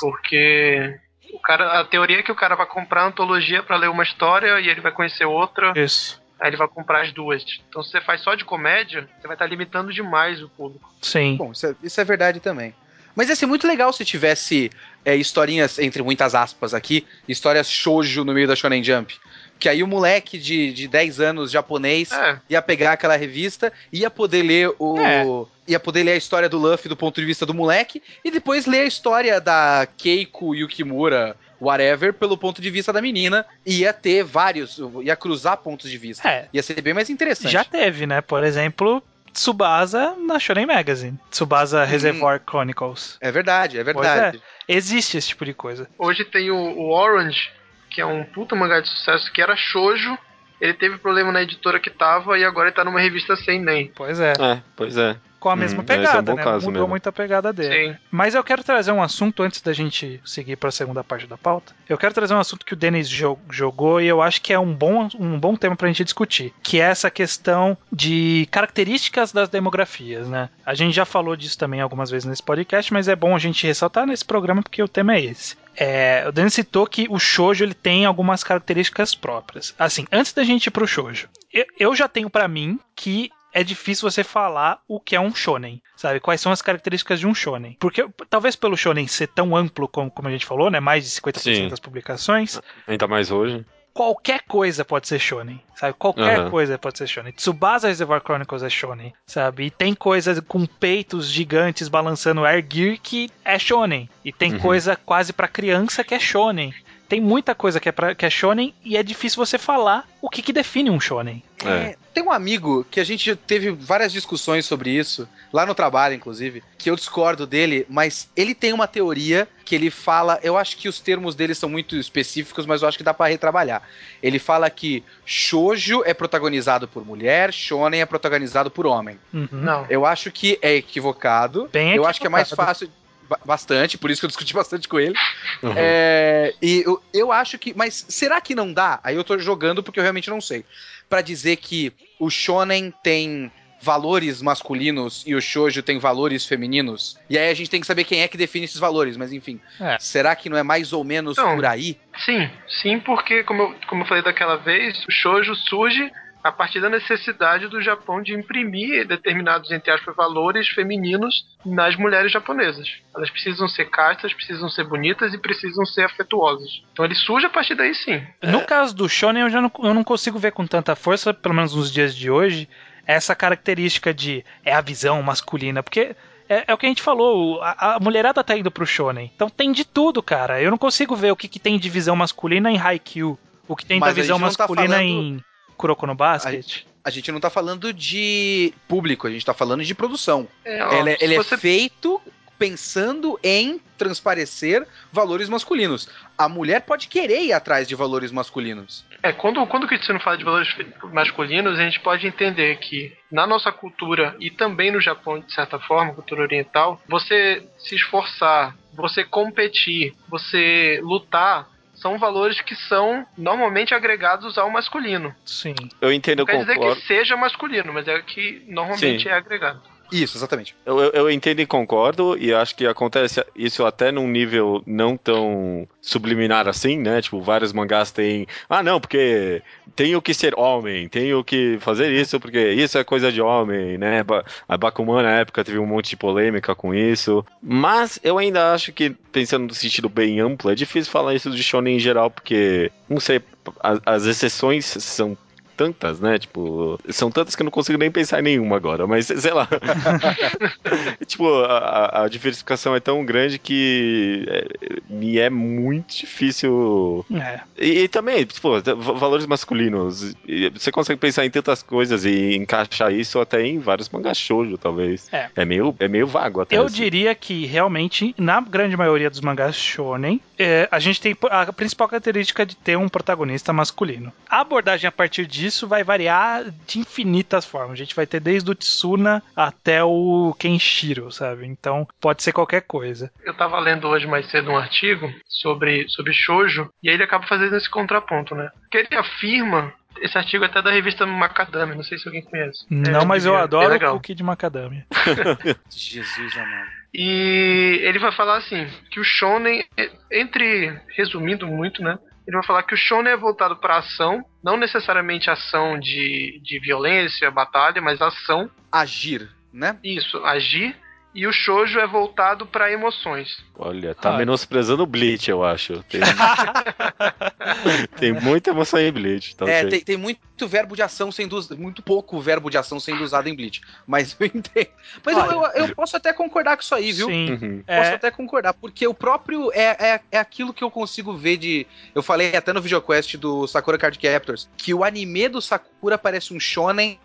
Porque o cara, a teoria é que o cara vai comprar a antologia pra ler uma história e ele vai conhecer outra, isso. aí ele vai comprar as duas. Então se você faz só de comédia, você vai estar limitando demais o público. Sim. Bom, isso é, isso é verdade também. Mas ia ser muito legal se tivesse é, historinhas, entre muitas aspas aqui, histórias shoujo no meio da Shonen Jump. Que aí o moleque de, de 10 anos japonês É, ia pegar aquela revista, ia poder ler o. É. Ia poder ler a história do Luffy do ponto de vista do moleque, e depois ler a história da Keiko Yukimura, whatever, pelo ponto de vista da menina. E ia ter vários, ia cruzar pontos de vista. É. Ia ser bem mais interessante. Já teve, né? Por exemplo, Tsubasa na Shonen Magazine. Tsubasa Reservoir Chronicles. É verdade, é verdade. Existe esse tipo de coisa. hoje tem o, o Orange, que é um puta mangá de sucesso, que era shoujo. Ele teve problema na editora que tava e agora ele tá numa revista sem nem. Pois é. É, pois é. Com a Hum, mesma esse é um pegada, né? Mudou mesmo. muito a pegada dele. Sim. Mas eu quero trazer um assunto antes da gente seguir para a segunda parte da pauta. Eu quero trazer um assunto que o Denis jo- jogou e eu acho que é um bom, um bom tema pra gente discutir, que é essa questão de características das demografias, né? A gente já falou disso também algumas vezes nesse podcast, mas é bom a gente ressaltar nesse programa porque o tema é esse. É, o Denis citou que o shoujo ele tem algumas características próprias. Assim, antes da gente ir pro shoujo, eu, eu já tenho pra mim que é difícil você falar o que é um shonen, sabe? Quais são as características de um shonen? Porque talvez pelo shonen ser tão amplo como, como a gente falou, né? Mais de 50% Sim. das publicações, Ainda mais hoje. Qualquer coisa pode ser shonen, sabe? Qualquer Aham. coisa pode ser shonen. Tsubasa Reservoir Chronicles é shonen, sabe? E tem coisa com peitos gigantes balançando air gear que é shonen. E tem Uhum. coisa quase pra criança que é shonen. Tem muita coisa que é, pra, que é shonen e é difícil você falar o que, que define um shonen. É. É, tem um amigo que a gente teve várias discussões sobre isso, lá no trabalho, inclusive, que eu discordo dele, mas ele tem uma teoria que ele fala. Eu acho que os termos dele são muito específicos, mas eu acho que dá pra retrabalhar. Ele fala que shoujo é protagonizado por mulher, shonen é protagonizado por homem. Uhum. Não. Eu acho que é equivocado. Bem eu acho que é mais fácil. Ba- Bastante, por isso que eu discuti bastante com ele. Uhum. É, e eu, eu acho que. Mas será que não dá? Aí eu tô jogando porque eu realmente não sei. Pra dizer que o Shonen tem valores masculinos e o Shoujo tem valores femininos. E aí a gente tem que saber quem é que define esses valores, mas enfim. É. Será que não é mais ou menos Não. por aí? Sim, sim, porque como eu, como eu falei daquela vez, o shoujo surge a partir da necessidade do Japão de imprimir determinados, entre aspas, valores femininos nas mulheres japonesas. Elas precisam ser castas, precisam ser bonitas e precisam ser afetuosas. Então ele surge a partir daí sim. No caso do Shonen, eu já não, eu não consigo ver com tanta força, pelo menos nos dias de hoje, essa característica de é a visão masculina, porque é, é o que a gente falou, a, a, mulherada tá indo pro Shonen. Então tem de tudo, cara. Eu não consigo ver o que, que tem de visão masculina em Haikyuu, o que tem Mas da visão tá masculina falando- em Kuroko no Basket. A gente não tá falando de público, a gente tá falando de produção. É, ó, ele é- é você feito pensando em transparecer valores masculinos. A mulher pode querer ir atrás de valores masculinos. É, quando, quando o Kitsune fala de valores masculinos, a gente pode entender que na nossa cultura e também no Japão, de certa forma, cultura oriental, você se esforçar, você competir, você lutar, são valores que são normalmente agregados ao masculino. Sim. Eu entendo, Não eu quer dizer concordo. que seja masculino, mas é que normalmente Sim. é agregado. Isso, exatamente. Eu, eu, eu entendo e concordo, e acho que acontece isso até num nível não tão subliminar assim, né? Tipo, vários mangás têm. Ah, não, porque tenho que ser homem, tenho que fazer isso, porque isso é coisa de homem, né? A Bakuman na época teve um monte de polêmica com isso. Mas eu ainda acho que, pensando no sentido bem amplo, é difícil falar isso de Shonen em geral, porque, não sei, a- as exceções são tantas, né? Tipo, são tantas que eu não consigo nem pensar em nenhuma agora, mas sei lá. tipo, a, a- diversificação é tão grande que é, me é muito difícil. É. E, e também, tipo, va- valores masculinos. Você consegue pensar em tantas coisas e encaixar isso até em vários mangás shoujo, talvez. É. meio, é meio vago até. Eu assim. diria que realmente, na grande maioria dos mangás shonen, é, a gente tem a principal característica de ter um protagonista masculino. A abordagem a partir disso vai variar de infinitas formas. A gente vai ter desde o Tsuna até o Kenshiro, sabe? Então pode ser qualquer coisa. Eu tava lendo hoje mais cedo um artigo sobre, sobre shoujo, e aí ele acaba fazendo esse contraponto, né? Porque ele afirma, esse artigo é até da revista Macadamia, não sei se alguém conhece. Não, É, mas eu é adoro o legal. cookie de macadâmia. Jesus amado. E ele vai falar assim, que o shonen, entre, resumindo muito, né? Ele vai falar que o shonen é voltado para ação, não necessariamente ação de, de violência, batalha, mas ação, Agir, né? isso, agir. E o shoujo é voltado para emoções. Olha, tá Ah. menosprezando o Bleach, eu acho. Tem, tem muita emoção em Bleach, tá é, tem, tem muito verbo de ação sendo usado, muito pouco verbo de ação sendo usado em Bleach. Mas eu entendo. Mas eu, eu- eu posso até concordar com isso aí, viu? Sim. Uhum. Posso É, até concordar, porque o próprio é, é, é aquilo que eu consigo ver de. Eu falei até no VideoQuest do Sakura Card Captors, que o anime do Sakura parece um shonen,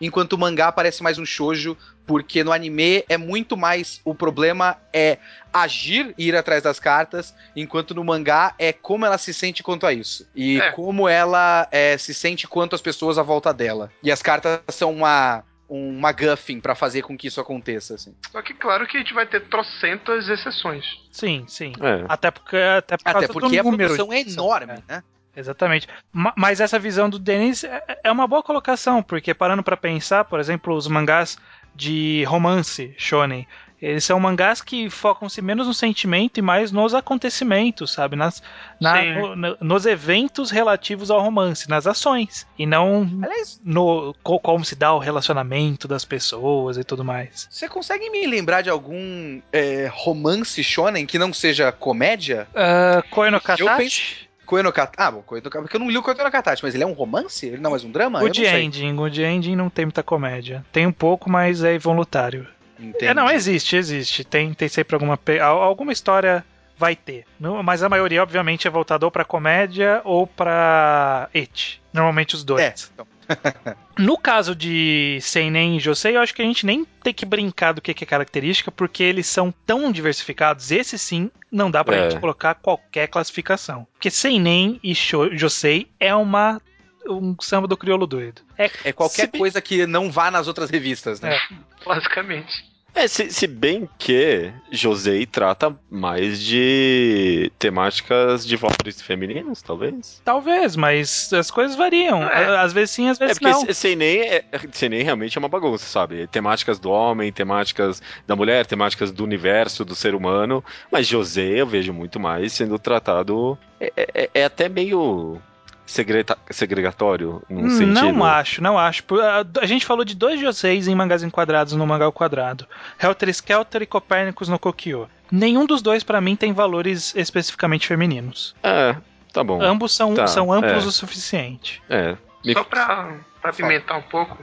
enquanto o mangá parece mais um shoujo, porque no anime é muito mais. O problema é agir e ir atrás das cartas, enquanto no mangá é como ela se sente quanto a isso. E É. como ela é, se sente quanto as pessoas à volta dela. E as cartas são uma. Um MacGuffin pra fazer com que isso aconteça, assim. Só que claro que a gente vai ter trocentas exceções. sim, sim. É. Até porque, até por Até porque a produção é enorme, né? Exatamente. Ma- Mas essa visão do Denis é- é uma boa colocação, porque parando pra pensar, por exemplo, os mangás de romance shonen, eles são mangás que focam-se menos no sentimento e mais nos acontecimentos, sabe? Nas, na- no- no- nos eventos relativos ao romance, nas ações, e não Aliás, no co- como se dá o relacionamento das pessoas e tudo mais. você consegue me lembrar de algum é, romance shonen que não seja comédia? Uh, Koi no Eu Katachi? Koe. Ah, bom, Koe. Porque eu não li o Koe mas ele é um romance? Ele não é mais um drama? Good. Ending. Good Ending não tem muita comédia. Tem um pouco, mas é involuntário. Entendi. É, não, existe, existe. Tem, tem sempre alguma, alguma história vai ter. Não- Mas a maioria, obviamente, é voltada ou pra comédia ou pra et. Normalmente os dois. É, então, No caso de Seinen e Josei, eu acho que a gente nem tem que brincar do que é característica, porque eles são tão diversificados. Esse sim, não dá pra É. gente colocar qualquer classificação. Porque Seinen e Josei é uma um samba do crioulo doido. É, é qualquer Se coisa que não vá nas outras revistas, né? Basicamente. É, se, se bem que Josei trata mais de temáticas de valores femininos, talvez. talvez, mas as coisas variam. É. Às vezes sim, às É vezes porque não. se- Seinen, é, Seinen realmente é uma bagunça, sabe? Temáticas do homem, temáticas da mulher, temáticas do universo, do ser humano. Mas José eu vejo muito mais sendo tratado. É, é- é até meio. Segreta- segregatório num sentido? Não acho, não acho. A, a gente falou de dois Joseis em mangás enquadrados no mangá ao quadrado. Helter Skelter e Copérnicos no Kokyo. Nenhum dos dois, pra mim, tem valores especificamente femininos. É, tá bom. Ambos são, Tá, são amplos é. o suficiente. É. Me- Só pra, pra pimentar um pouco,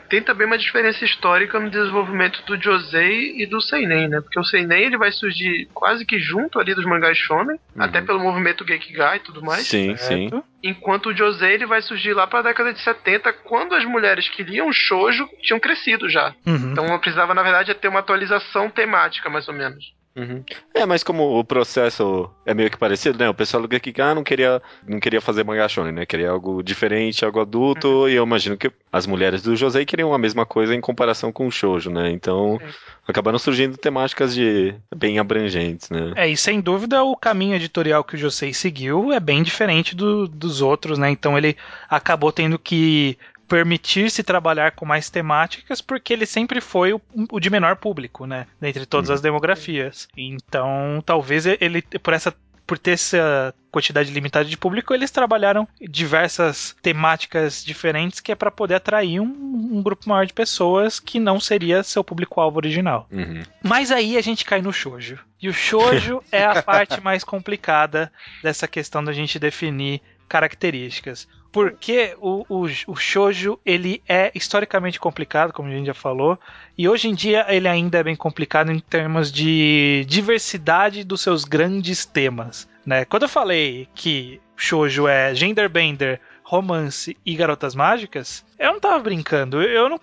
tem também uma diferença histórica no desenvolvimento do Josei e do Seinen, né? Porque o Seinen ele vai surgir quase que junto ali dos mangás shonen, Uhum. até pelo movimento Gekigai e tudo mais. Sim, sim. certo? Enquanto o Josei ele vai surgir lá pra década de 70, quando as mulheres que liam shoujo tinham crescido já. Uhum. Então eu precisava, na verdade, ter uma atualização temática, mais ou menos. Uhum. É, mas como o processo é meio que parecido, né? O pessoal do Gekiga não queria, não queria fazer mangá shonen, né? Queria algo diferente, algo adulto, e eu imagino que as mulheres do Josei queriam a mesma coisa em comparação com o shoujo, né? Então, Sim. acabaram surgindo temáticas de bem abrangentes, né? É, e sem dúvida o caminho editorial que o Josei seguiu é bem diferente do- dos outros, né? Então ele acabou tendo que permitir-se trabalhar com mais temáticas porque ele sempre foi o, o de menor público, né? Dentre todas Uhum. as demografias. Então, talvez ele, por essa por ter essa quantidade limitada de público, eles trabalharam diversas temáticas diferentes que é para poder atrair um, um grupo maior de pessoas que não seria seu público-alvo original. Uhum. Mas aí a gente cai no shoujo. E o shoujo é a parte mais complicada dessa questão da gente definir características. Porque o, o, o shoujo, ele é historicamente complicado, como a gente já falou, e hoje em dia ele ainda é bem complicado em termos de diversidade dos seus grandes temas. Né? Quando eu falei que shoujo é genderbender, romance e garotas mágicas, eu não tava brincando. Eu não,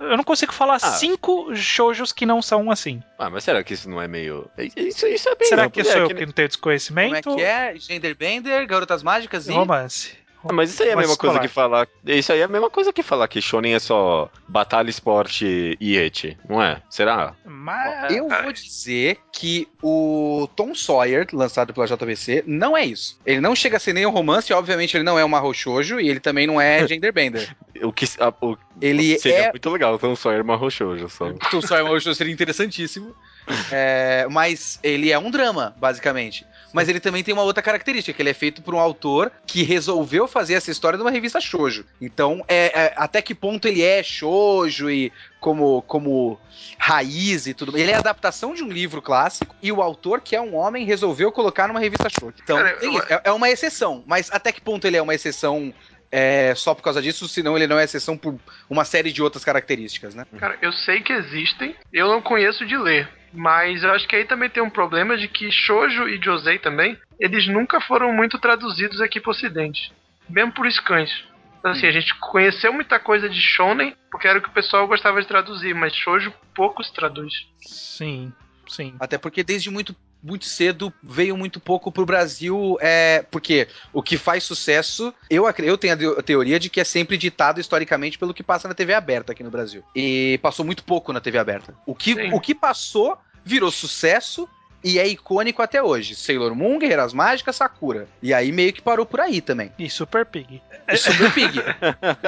eu não consigo falar Ah. cinco shoujos que não são assim. Ah, mas será que isso não é meio. Isso, isso é bem. Será amplo, que sou é eu que- que não tenho desconhecimento? Como é que é? Genderbender, Garotas Mágicas e... Romance. Mas isso aí é a mesma coisa que falar. Isso aí é a mesma coisa que falar que Shonen é só batalha, esporte e eti, não é? Será? Mas... Eu vou dizer que o Tom Sawyer, lançado pela JBC, não é isso. Ele não chega a ser nem um romance, obviamente ele não é um Mahou Shoujo e ele também não é genderbender. O que a- o, Ele seria é muito legal, então só Irmã Rochojo só. O Tom Sawyer Mahou Shoujo seria interessantíssimo. É, mas ele é um drama, basicamente. Mas ele também tem uma outra característica, que ele é feito por um autor que resolveu fazer essa história numa revista shoujo. Então, é, é, até que ponto ele é shoujo e como, como raiz e tudo. Ele é a adaptação de um livro clássico e o autor, que é um homem, resolveu colocar numa revista shoujo. Então, Cara, eu- é, é uma exceção. Mas até que ponto ele é uma exceção é, só por causa disso, senão ele não é exceção por uma série de outras características, né? Cara, eu sei que existem, eu não conheço de ler. Mas eu acho que aí também tem um problema de que Shoujo e Josei também, eles nunca foram muito traduzidos aqui pro ocidente. Mesmo por scans. Então, assim, a gente conheceu muita coisa de Shonen, porque era o que o pessoal gostava de traduzir, mas Shoujo pouco se traduz. Sim, sim. Até porque desde muito, muito cedo veio muito pouco pro Brasil, é, porque o que faz sucesso, eu, eu tenho a teo- a teoria de que é sempre ditado historicamente pelo que passa na TV aberta aqui no Brasil. E passou muito pouco na TV aberta. O que, Sim. o que passou virou sucesso e é icônico até hoje. Sailor Moon, Guerreiras Mágicas, Sakura. E aí meio que parou por aí também. E Super Pig. E Super Pig.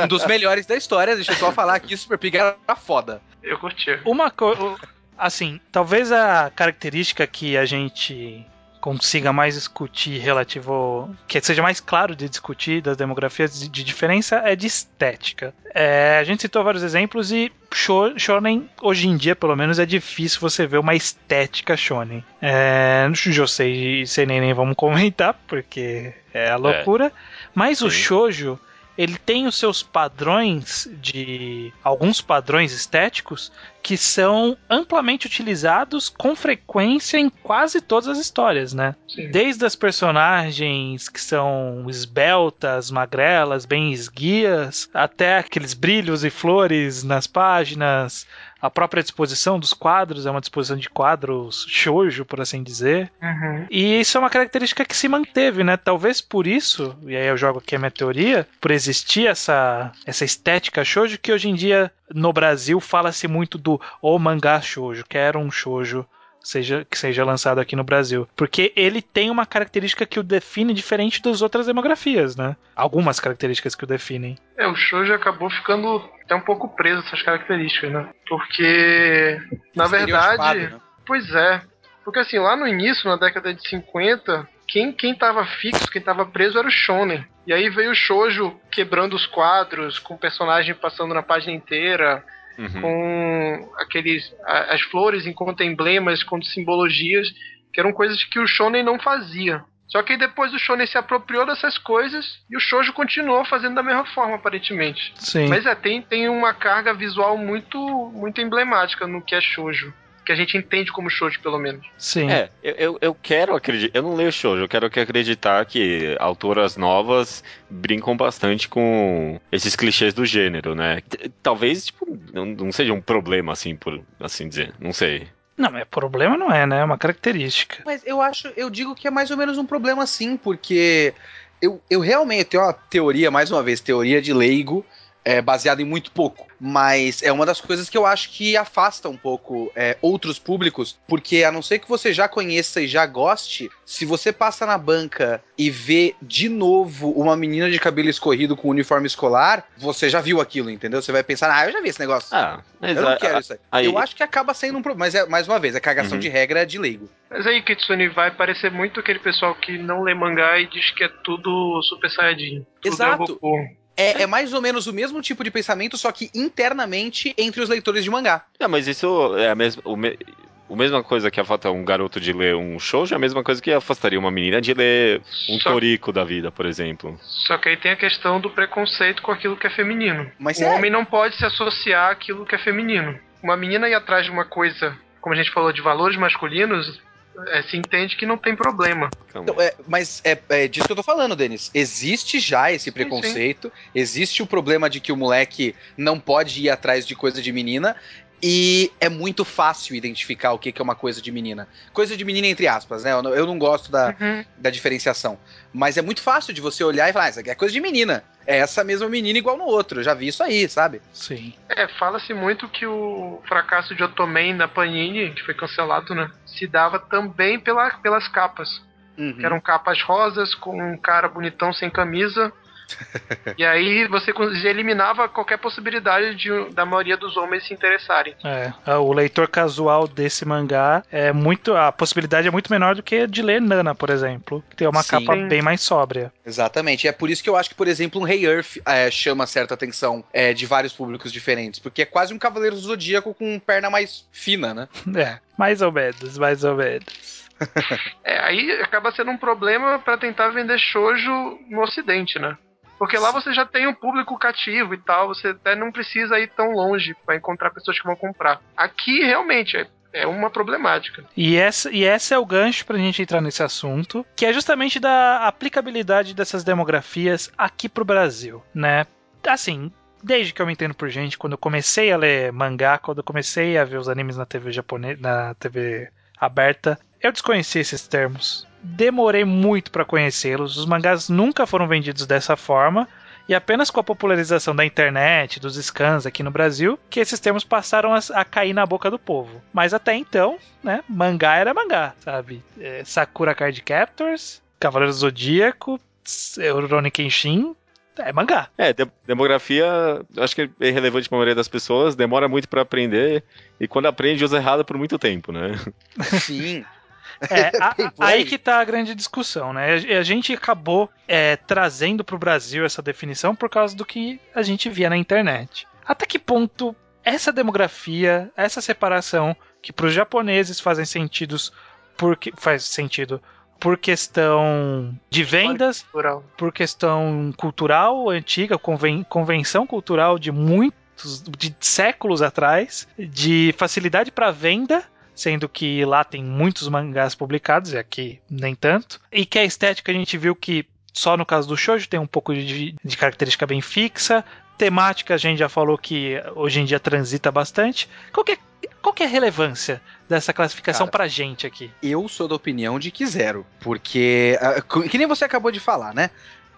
um dos melhores da história, deixa eu só falar que Super Pig era foda. Eu curti. Uma coisa. Assim, talvez a característica que a gente consiga mais discutir relativo. que seja mais claro de discutir das demografias de, de diferença é de estética. É, a gente citou vários exemplos e sho- Shonen, hoje em dia, pelo menos, é difícil você ver uma estética Shonen. É, no Josei e nem vamos comentar, porque é a loucura. Mas o Sim. Shoujo, ele tem os seus padrões de. alguns padrões estéticos que são amplamente utilizados com frequência em quase todas as histórias, né? Sim. Desde as personagens que são esbeltas, magrelas, bem esguias, até aqueles brilhos e flores nas páginas, a própria disposição dos quadros é uma disposição de quadros shoujo, por assim dizer. Uhum. E isso é uma característica que se manteve, né? Talvez por isso, e aí eu jogo aqui a minha teoria, por existir essa, essa estética shoujo, que hoje em dia no Brasil fala-se muito do o mangá shoujo, quero um shoujo seja, que seja lançado aqui no Brasil. Porque ele tem uma característica que o define diferente das outras demografias, né? Algumas características que o definem. É, o Shoujo acabou ficando até um pouco preso a essas características, né? Porque, na verdade, né? Pois é. Porque assim, lá no início, na década de 50, quem, quem tava fixo, quem tava preso era o Shonen. E aí veio o Shoujo quebrando os quadros, com o personagem passando na página inteira, Uhum. com aqueles as flores enquanto emblemas, enquanto simbologias, que eram coisas que o Shonen não fazia. Só que depois o Shonen se apropriou dessas coisas e o Shoujo continuou fazendo da mesma forma, aparentemente. Sim. Mas é, tem, tem uma carga visual muito, muito emblemática no que é shoujo. Que a gente entende como shoujo, pelo menos. Sim. É, eu, eu, eu quero acreditar. Eu não leio shoujo, eu quero que acreditar que autoras novas brincam bastante com esses clichês do gênero, né? Talvez, tipo, não, não seja um problema, assim, por assim dizer. Não sei. Não, mas problema não é, né? É uma característica. Mas eu acho, eu digo que é mais ou menos um problema sim, porque eu, eu realmente tenho uma teoria, mais uma vez, teoria de leigo, é, baseada em muito pouco. Mas é uma das coisas que eu acho que afasta um pouco é, outros públicos, porque a não ser que você já conheça e já goste, se você passa na banca e vê de novo uma menina de cabelo escorrido com uniforme escolar, você já viu aquilo, entendeu? Você vai pensar, ah, eu já vi esse negócio. Ah, mas eu não a- quero isso aí. aí- Eu acho que acaba sendo um problema. Mas, é, mais uma vez, a cagação Uhum. de regra é de leigo. Mas aí, Kitsune, vai parecer muito aquele pessoal que não lê mangá e diz que é tudo Super Saiyajin. Tudo Exato. É Goku. É, é mais ou menos o mesmo tipo de pensamento, só que internamente entre os leitores de mangá. Não, mas isso é a mesma. O me... A mesma coisa que afasta um garoto de ler um shoujo é a mesma coisa que afastaria uma menina de ler um Só, Toriko da vida, por exemplo. só que aí tem a questão do preconceito com aquilo que é feminino. Mas o é- homem não pode se associar àquilo que é feminino. Uma menina ir atrás de uma coisa, como a gente falou, de valores masculinos, é, se entende que não tem problema. Então, é, mas é, é disso que eu tô falando, Denis. Existe já esse Sim, preconceito, existe o problema de que o moleque não pode ir atrás de coisa de menina. E é muito fácil identificar o que que é uma coisa de menina. Coisa de menina, entre aspas, né? Eu não, eu não gosto da, Uhum. da diferenciação. Mas é muito fácil de você olhar e falar, ah, isso aqui é coisa de menina. É essa mesma menina igual no outro. Eu já vi isso aí, sabe? Sim. É, fala-se muito que o fracasso de Otomen da Panini, que foi cancelado, né? Se dava também pela, pelas capas. Uhum. Que eram capas rosas com um cara bonitão sem camisa. E aí você eliminava qualquer possibilidade de, da maioria dos homens se interessarem. É, o leitor casual desse mangá é muito. A possibilidade é muito menor do que de ler Nana, por exemplo, que tem uma Sim. capa bem mais sóbria. Exatamente. É por isso que eu acho que, por exemplo, um Hey Earth é, chama certa atenção é, de vários públicos diferentes. Porque é quase um Cavaleiro do Zodíaco com perna mais fina, né? É, mais ou menos, mais ou menos. É, aí acaba sendo um problema pra tentar vender shoujo no ocidente, né? Porque lá você já tem um público cativo e tal, você até não precisa ir tão longe pra encontrar pessoas que vão comprar. Aqui realmente é, é uma problemática. E essa, e essa é o gancho pra gente entrar nesse assunto, que é justamente da aplicabilidade dessas demografias aqui pro Brasil, né? Assim, desde que eu me entendo por gente, quando eu comecei a ler mangá, quando eu comecei a ver os animes na TV japonesa, na TV aberta, eu desconhecia esses termos. Demorei muito pra conhecê-los. Os mangás nunca foram vendidos dessa forma. E apenas com a popularização da internet, dos scans aqui no Brasil, que esses termos passaram a, a cair na boca do povo. Mas até então, né, mangá era mangá, sabe? É, Sakura Card Captors, Cavaleiro do Zodíaco, Rurouni Kenshin, é mangá. É, de- demografia, acho que é relevante pra maioria das pessoas, demora muito pra aprender, e quando aprende, usa errado por muito tempo, né? Sim. É, a- Bem a- aí. que tá a grande discussão, né? A gente acabou é, trazendo pro Brasil essa definição por causa do que a gente via na internet. Até que ponto essa demografia, essa separação, que pros japoneses fazem sentidos porque faz sentido por questão de vendas, Plural. por questão cultural antiga, conven- convenção cultural de muitos de séculos atrás, de facilidade para venda, sendo que lá tem muitos mangás publicados e aqui nem tanto, e que a estética a gente viu que só no caso do shoujo tem um pouco de, de característica bem fixa, temática a gente já falou que hoje em dia transita bastante. Qual que é, qual é a relevância dessa classificação Cara, pra gente aqui? Eu sou da opinião de que zero. Porque, ah, que nem você acabou de falar, né?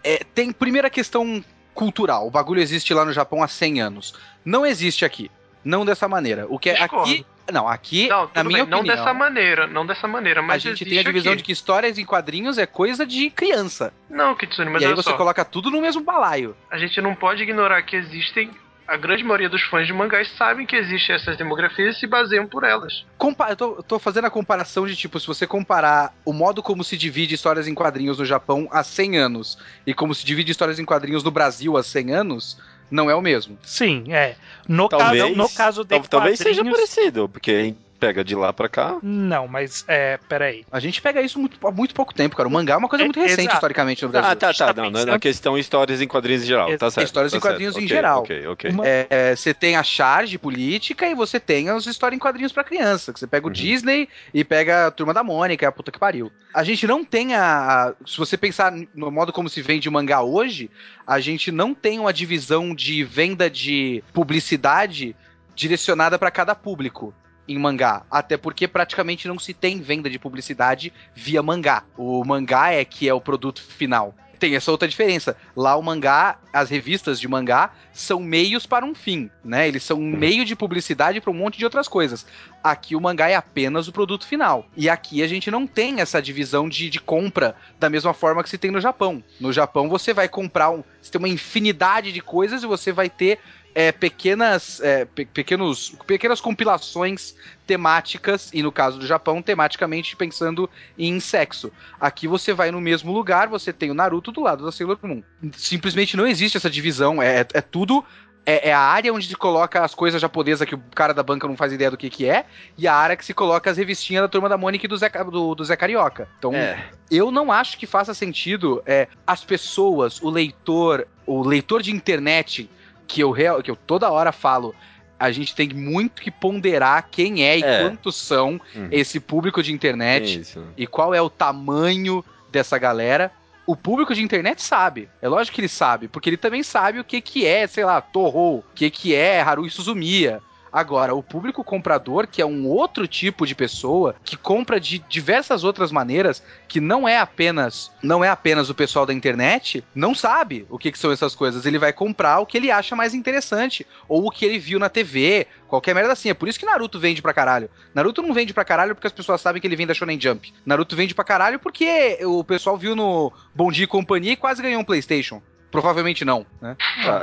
É, tem primeira questão cultural. O bagulho existe lá no Japão há 100 anos. Não existe aqui. Não dessa maneira. O que é aqui. Não, aqui, Não, na minha bem, não opinião. dessa maneira, não dessa maneira, a mas gente tem a divisão aqui. de que histórias em quadrinhos é coisa de criança. Não, Kitsune, mas e aí você só, coloca tudo no mesmo balaio. a gente não pode ignorar que existem a grande maioria dos fãs de mangás sabem que existem essas demografias e se baseiam por elas. Compa eu, tô, eu tô fazendo a comparação de tipo, se você comparar o modo como se divide histórias em quadrinhos no Japão há 100 anos e como se divide histórias em quadrinhos no Brasil há 100 anos, não é o mesmo. Sim, é. No, Talvez, caso, no caso de tal- talvez seja parecido, porque pega de lá pra cá. Não, mas é, peraí. A gente pega isso muito, há muito pouco tempo, cara. O mangá é uma coisa É, muito recente exato. historicamente no Brasil. Ah, tá, tá. tá Não, na- pensando- na questão histórias em quadrinhos em geral, tá certo. Histórias tá em quadrinhos certo. em Ok, geral. Ok, ok. Uma- É, é, você tem a charge política e você tem as histórias em quadrinhos pra criança. Que você pega o Uhum. Disney e pega a Turma da Mônica, a puta que pariu. A gente não tem a, a- Se você pensar no modo como se vende mangá hoje, a gente não tem uma divisão de venda de publicidade direcionada pra cada público em mangá. Até porque praticamente não se tem venda de publicidade via mangá. O mangá é que é o produto final. Tem essa outra diferença. Lá o mangá, as revistas de mangá são meios para um fim, né? Eles são um meio de publicidade para um monte de outras coisas. Aqui o mangá é apenas o produto final. E aqui a gente não tem essa divisão de, de compra da mesma forma que se tem no Japão. No Japão você vai comprar um, você tem uma infinidade de coisas e você vai ter é, pequenas, é, pe- pequenos, pequenas compilações temáticas, e no caso do Japão, tematicamente pensando em sexo. Aqui você vai no mesmo lugar, você tem o Naruto do lado da Sailor Moon. Simplesmente não existe essa divisão, é, é tudo. É, é a área onde se coloca as coisas japonesas que o cara da banca não faz ideia do que, que é, e a área que se coloca as revistinhas da turma da Mônica e do Zé, do, do Zé Carioca. Então, É. eu não acho que faça sentido é, as pessoas, o leitor, o leitor de internet, que eu, real- que eu toda hora falo, a gente tem muito que ponderar quem é e É. quantos são Uhum. esse público de É internet isso. e qual é o tamanho dessa galera. O público de internet sabe. É lógico que ele sabe, porque ele também sabe o que que é, sei lá, Torro, o que que é Haruhi Suzumiya. Agora, o público comprador, que é um outro tipo de pessoa, que compra de diversas outras maneiras, que não é apenas não é apenas o pessoal da internet, não sabe o que, que são essas coisas. Ele vai comprar o que ele acha mais interessante, ou o que ele viu na TV, qualquer merda assim. É por isso que Naruto vende pra caralho. Naruto não vende pra caralho porque as pessoas sabem que ele vem da Shonen Jump. Naruto vende pra caralho porque o pessoal viu no Bom Dia e Companhia e quase ganhou um PlayStation. Provavelmente não, né?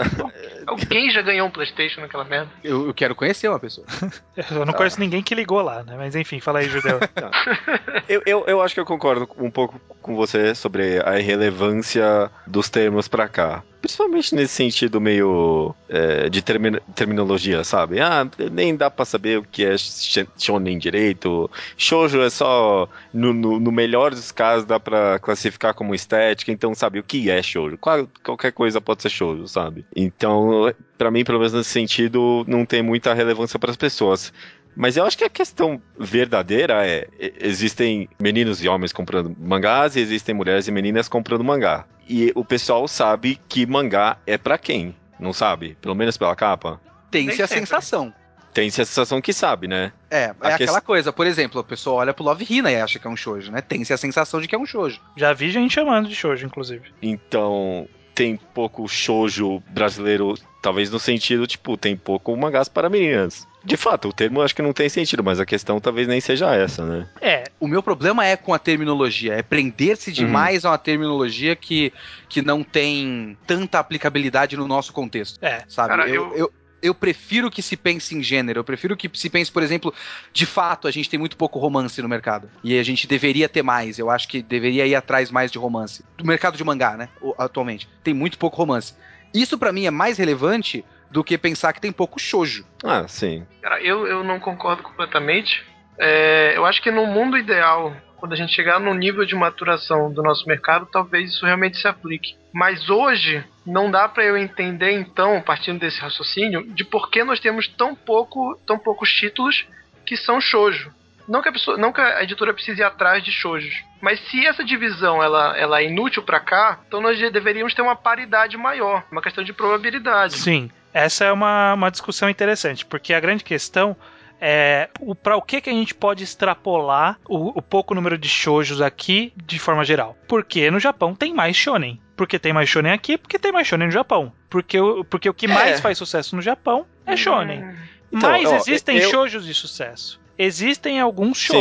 Alguém já ganhou um PlayStation naquela merda? Eu, eu quero conhecer uma pessoa. Eu não conheço ninguém que ligou lá, né? Mas enfim, fala aí, Judeu. Eu, eu, eu acho que eu concordo um pouco com você sobre a irrelevância dos termos pra cá. Principalmente nesse sentido meio é, de termi- terminologia, sabe? Ah, nem dá pra saber o que é sh- shonen direito. Shoujo é só, no, no, no melhor dos casos, dá pra classificar como estética. Então, sabe, o que é shoujo? Qual- qualquer coisa pode ser shoujo, sabe? Então, pra mim, pelo menos nesse sentido, não tem muita relevância pras pessoas. Mas eu acho que a questão verdadeira é: existem meninos e homens comprando mangás e existem mulheres e meninas comprando mangá. E o pessoal sabe que mangá é pra quem? Não sabe? Pelo menos pela capa? Tem-se a sempre. sensação. Tem-se a sensação que sabe, né? É, é A aquela quest- coisa, por exemplo, a pessoa olha pro Love Hina e acha que é um shoujo, né? Tem-se a sensação de que é um shoujo. Já vi gente chamando de shoujo, inclusive. Então, tem pouco shoujo brasileiro, talvez no sentido, tipo, tem pouco mangás para meninas. De fato, o termo acho que não tem sentido, mas a questão talvez nem seja essa, né? É, O meu problema é com a terminologia, é prender-se demais a uma terminologia que, que não tem tanta aplicabilidade no nosso contexto, é. sabe? Cara, eu, eu- eu, eu prefiro que se pense em gênero, eu prefiro que se pense, por exemplo, de fato, a gente tem muito pouco romance no mercado. E a gente deveria ter mais, eu acho que deveria ir atrás mais de romance. Do mercado de mangá, né? Atualmente. Tem muito pouco romance. Isso pra mim é mais relevante do que pensar que tem pouco shoujo. Ah, sim. Cara, eu, eu não concordo completamente. É, eu acho que no mundo ideal, quando a gente chegar no nível de maturação do nosso mercado, talvez isso realmente se aplique. Mas hoje não dá pra eu entender então, partindo desse raciocínio, de por que nós temos tão pouco, tão poucos títulos que são shoujo. Não que a pessoa, não que a editora precise ir atrás de shoujos, mas se essa divisão ela, ela é inútil pra cá, então nós deveríamos ter uma paridade maior, uma questão de probabilidade. Sim, essa é uma, uma discussão interessante, porque a grande questão é o, para o que, que a gente pode extrapolar o, o pouco número de shoujos aqui de forma geral. Porque no Japão tem mais shonen. Porque tem mais shonen aqui, porque tem mais shonen no Japão. Porque, o- porque o que mais faz sucesso no Japão é shonen. Então, Mas ó, existem eu- shoujos de sucesso. Existem alguns Sim.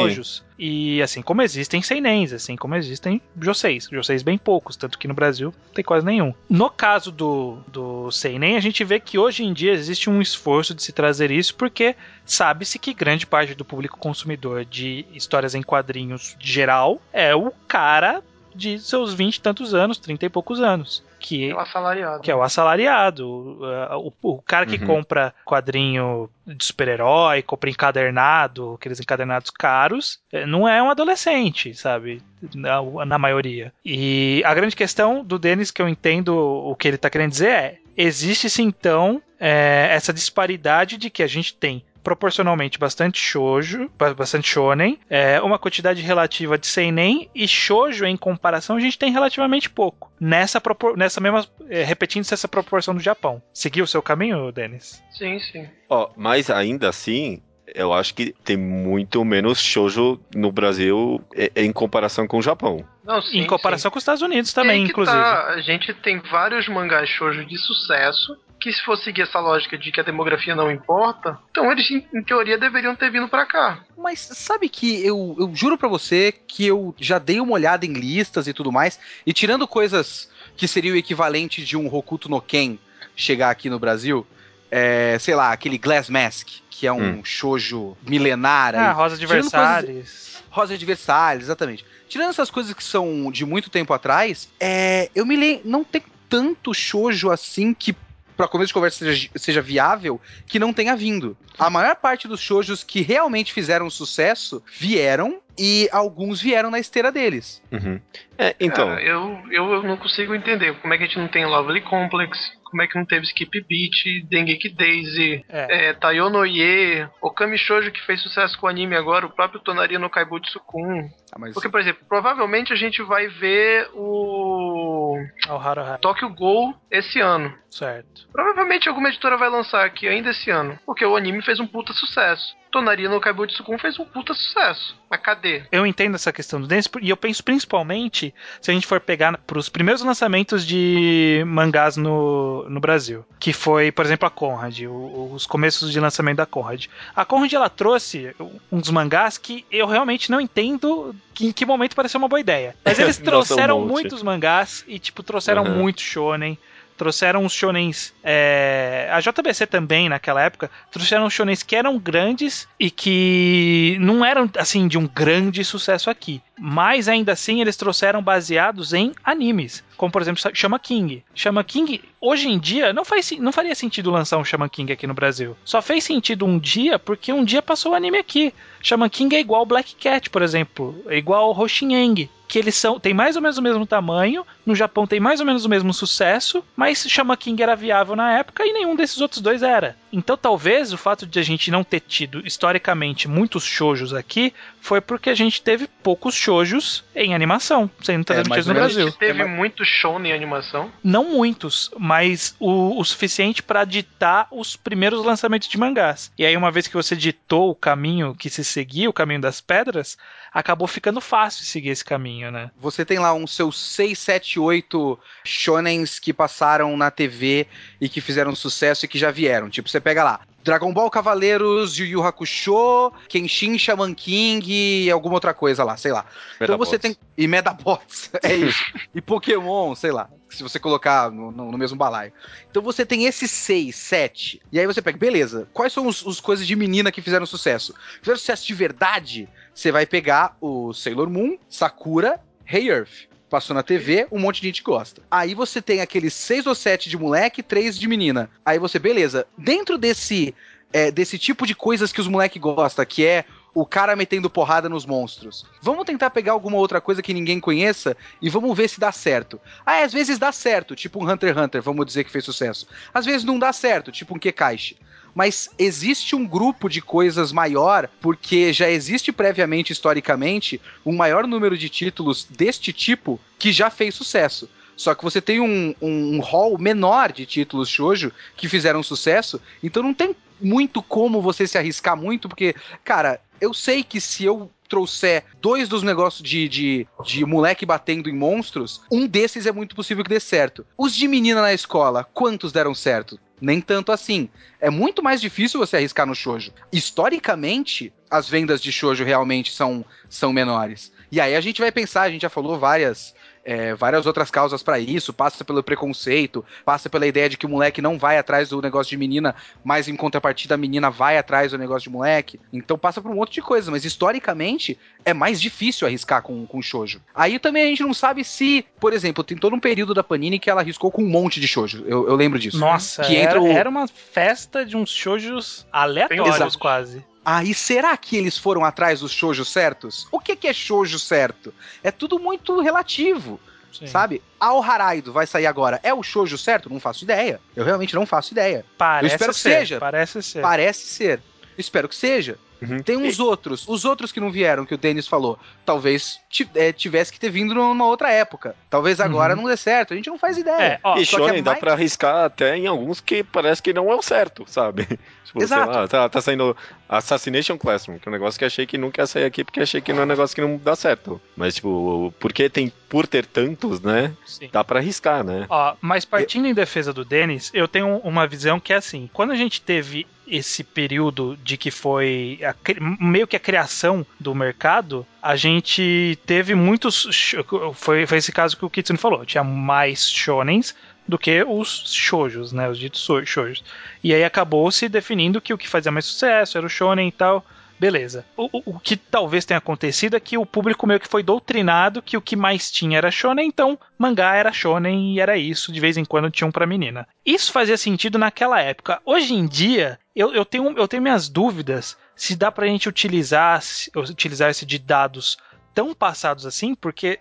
E assim como existem seinens, assim como existem joseis, joseis bem poucos, tanto que no Brasil tem quase nenhum. No caso do, do seinen, a gente vê que hoje em dia existe um esforço de se trazer isso, porque sabe-se que grande parte do público consumidor de histórias em quadrinhos geral é o cara de seus 20 e tantos anos, 30 e poucos anos. Que, É o assalariado. que é o assalariado, o, o- o cara que Uhum. compra quadrinho de super-herói, compra encadernado, aqueles encadernados caros, eh, não é um adolescente, sabe? Na, na maioria. E a grande questão do Denis, que eu entendo o que ele tá querendo dizer, é: existe-se então eh, essa disparidade de que a gente tem proporcionalmente bastante shoujo, ba- bastante shonen, é, uma quantidade relativa de seinen e shoujo em comparação a gente tem relativamente pouco. Nessa, propor- nessa mesma, é, repetindo-se essa proporção do Japão. Seguiu o seu caminho, Denis? Sim, sim. Ó, mas ainda assim, eu acho que tem muito menos shoujo no Brasil e- em comparação com o Japão. Não, sim, em comparação com os Estados Unidos sim. também, aí que inclusive. tá, a gente tem vários mangás shoujo de sucesso, que se for seguir essa lógica de que a demografia não importa, então eles, em, em teoria, deveriam ter vindo pra cá. Mas sabe que eu, eu juro pra você que eu já dei uma olhada em listas e tudo mais, e tirando coisas que seria o equivalente de um Hokuto no Ken chegar aqui no Brasil, é, sei lá, aquele Glass Mask, que é um Hum. shoujo milenar. Ah, aí. Rosa de Versalhes. Rosa de Versalhes, exatamente. Tirando essas coisas que são de muito tempo atrás, é, eu me lembro, não tem tanto shoujo assim que pra começo de conversa seja, seja viável que não tenha vindo. A maior parte dos shoujos que realmente fizeram sucesso vieram e alguns vieram na esteira deles. Uhum. É, então, Cara, eu, eu não consigo entender como é que a gente não tem Lovely Complex, como é que não teve Skip Beat, Dengeki Daisy, É. é, Taiyo no Ye, Okami Shoujo que fez sucesso com o anime agora, o próprio Tonaria no Kaibutsu-kun. Ah, mas Porque, por exemplo, provavelmente a gente vai ver o Haruha. Tokyo Ghoul esse ano. Certo. Provavelmente alguma editora vai lançar aqui ainda esse ano, porque o anime fez um puta sucesso. Tonaria no Kaibutsu-kun fez um puta sucesso. Mas cadê? Eu entendo essa questão do Denis, e eu penso principalmente se a gente for pegar para os primeiros lançamentos de mangás no, no Brasil, que foi, por exemplo, a Conrad, o- os começos de lançamento da Conrad. A Conrad ela trouxe uns mangás que eu realmente não entendo que, em que momento pareceu uma boa ideia. Mas eles Nossa, um trouxeram monte. muitos mangás e tipo trouxeram Uhum. muito shonen. Trouxeram uns shonens. é, a JBC também, naquela época, trouxeram shonens que eram grandes e que não eram, assim, de um grande sucesso aqui. Mas ainda assim, eles trouxeram baseados em animes. Como, por exemplo, Chama King. Chama King, hoje em dia, não, faz, não faria sentido lançar um Chama King aqui no Brasil. Só fez sentido um dia porque um dia passou o anime aqui. Chama King é igual Black Cat, por exemplo. É igual Hoshinyang. Que eles são. Tem mais ou menos o mesmo tamanho. No Japão tem mais ou menos o mesmo sucesso. Mas Chama King era viável na época e nenhum desses outros dois era. Então talvez o fato de a gente não ter tido historicamente muitos shoujos aqui foi porque a gente teve poucos shoujos em animação sendo transmitidos mais no. Brasil. A gente teve É, mas- muito shonen em animação. Não muitos, mas o, o suficiente para ditar os primeiros lançamentos de mangás. E aí, uma vez que você ditou o caminho que se seguia, o caminho das pedras, acabou ficando fácil seguir esse caminho, né? Você tem lá uns seus 6, 7, 8 shonens que passaram na TV e que fizeram sucesso e que já vieram. Tipo, você pega lá Dragon Ball Cavaleiros, Yu Yu Hakusho, Kenshin, Shaman King e alguma outra coisa lá, sei lá. Então você tem. E Medabots, é isso. e Pokémon, sei lá. Se você colocar no, no- no mesmo balaio. Então você tem esses seis, sete. E aí você pega, beleza, quais são os, os coisas de menina que fizeram sucesso? Fizeram sucesso de verdade? Você vai pegar o Sailor Moon, Sakura, Hey Earth. Passou na TV, um monte de gente gosta. Aí você tem aqueles seis ou sete de moleque três de menina. Aí você, beleza. Dentro desse, é, desse tipo de coisas que os moleque gostam, que é o cara metendo porrada nos monstros. Vamos tentar pegar alguma outra coisa que ninguém conheça e vamos ver se dá certo. Ah, às vezes dá certo, tipo um Hunter x Hunter, vamos dizer que fez sucesso. Às vezes não dá certo, tipo um Kekaishi. Mas existe um grupo de coisas maior, porque já existe previamente, historicamente, um maior número de títulos deste tipo que já fez sucesso. Só que você tem um, um, um hall menor de títulos shoujo que fizeram sucesso, então não tem muito como você se arriscar muito, porque, cara, eu sei que se eu trouxer dois dos negócios de, de, de moleque batendo em monstros, um desses é muito possível que dê certo. Os de menina na escola, quantos deram certo? Nem tanto assim. É muito mais difícil você arriscar no shoujo. Historicamente, as vendas de shoujo realmente são, são menores. E aí a gente vai pensar, a gente já falou várias é, várias outras causas para isso, passa pelo preconceito, passa pela ideia de que o moleque não vai atrás do negócio de menina, mas em contrapartida a menina vai atrás do negócio de moleque. Então passa por um monte de coisa, mas historicamente é mais difícil arriscar com, com shoujo. Aí também a gente não sabe se, por exemplo, tem todo um período da Panini que ela arriscou com um monte de shoujo. Eu, eu lembro disso. Nossa, que era, entra o... era uma festa de uns shoujos aleatórios Exato. quase. Aí, será que eles foram atrás dos shoujos certos? O que, que é shoujo certo? É tudo muito relativo. Sim. Sabe? Ao Haraido vai sair agora. É o shoujo certo? Não faço ideia. Eu realmente não faço ideia. Parece Eu espero que ser, seja. Parece ser. Parece ser. Espero que seja. Uhum. Tem uns outros. Os outros que não vieram, que o Denis falou. Talvez é, tivesse que ter vindo numa outra época. Talvez agora não dê certo. A gente não faz ideia. É, ó, e é Shonen dá mais- pra arriscar até em alguns que parece que não é o certo, sabe? Tipo, Exato. sei lá, tá, tá saindo Assassination Classroom, que é um negócio que achei que nunca ia sair aqui, porque achei que não é um negócio que não dá certo. Mas, tipo, porque tem, por ter tantos, né, sim. dá pra arriscar, né? Ó, mas partindo em defesa do Denis, eu tenho uma visão que é assim: quando a gente teve esse período de que foi a meio que a criação do mercado, a gente teve muitos. Foi, foi esse caso que o Kitsune falou: tinha mais shonens do que os shoujos, né? Os ditos shoujos. E aí acabou se definindo que o que fazia mais sucesso era o shonen e tal. Beleza. O, o- que talvez tenha acontecido é que o público meio que foi doutrinado que o que mais tinha era shonen, então mangá era shonen e era isso, de vez em quando tinha um pra menina. Isso fazia sentido naquela época. Hoje em dia, eu, eu, tenho, eu tenho minhas dúvidas se dá pra gente utilizar, utilizar esse de dados tão passados assim, porque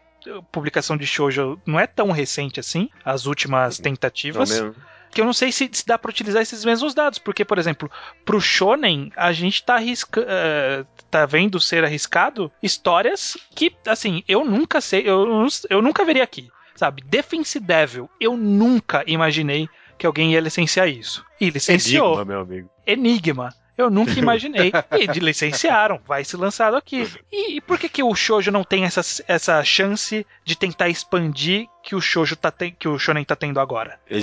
publicação de shoujo não é tão recente assim, as últimas Não tentativas mesmo? que eu não sei se, se dá pra utilizar esses mesmos dados, porque, por exemplo, pro Shonen, a gente tá, arrisca, eh, tá vendo ser arriscado histórias que, assim, eu nunca sei, eu, não- eu nunca veria aqui, sabe? Defense Devil, eu nunca imaginei que alguém ia licenciar isso. E licenciou. Enigma, meu amigo. Enigma. Eu nunca imaginei. e de licenciaram, vai ser lançado aqui. E, e por que, que o shoujo não tem essa, essa chance de tentar expandir que o shoujo tá ten- que o shonen tá tendo agora? É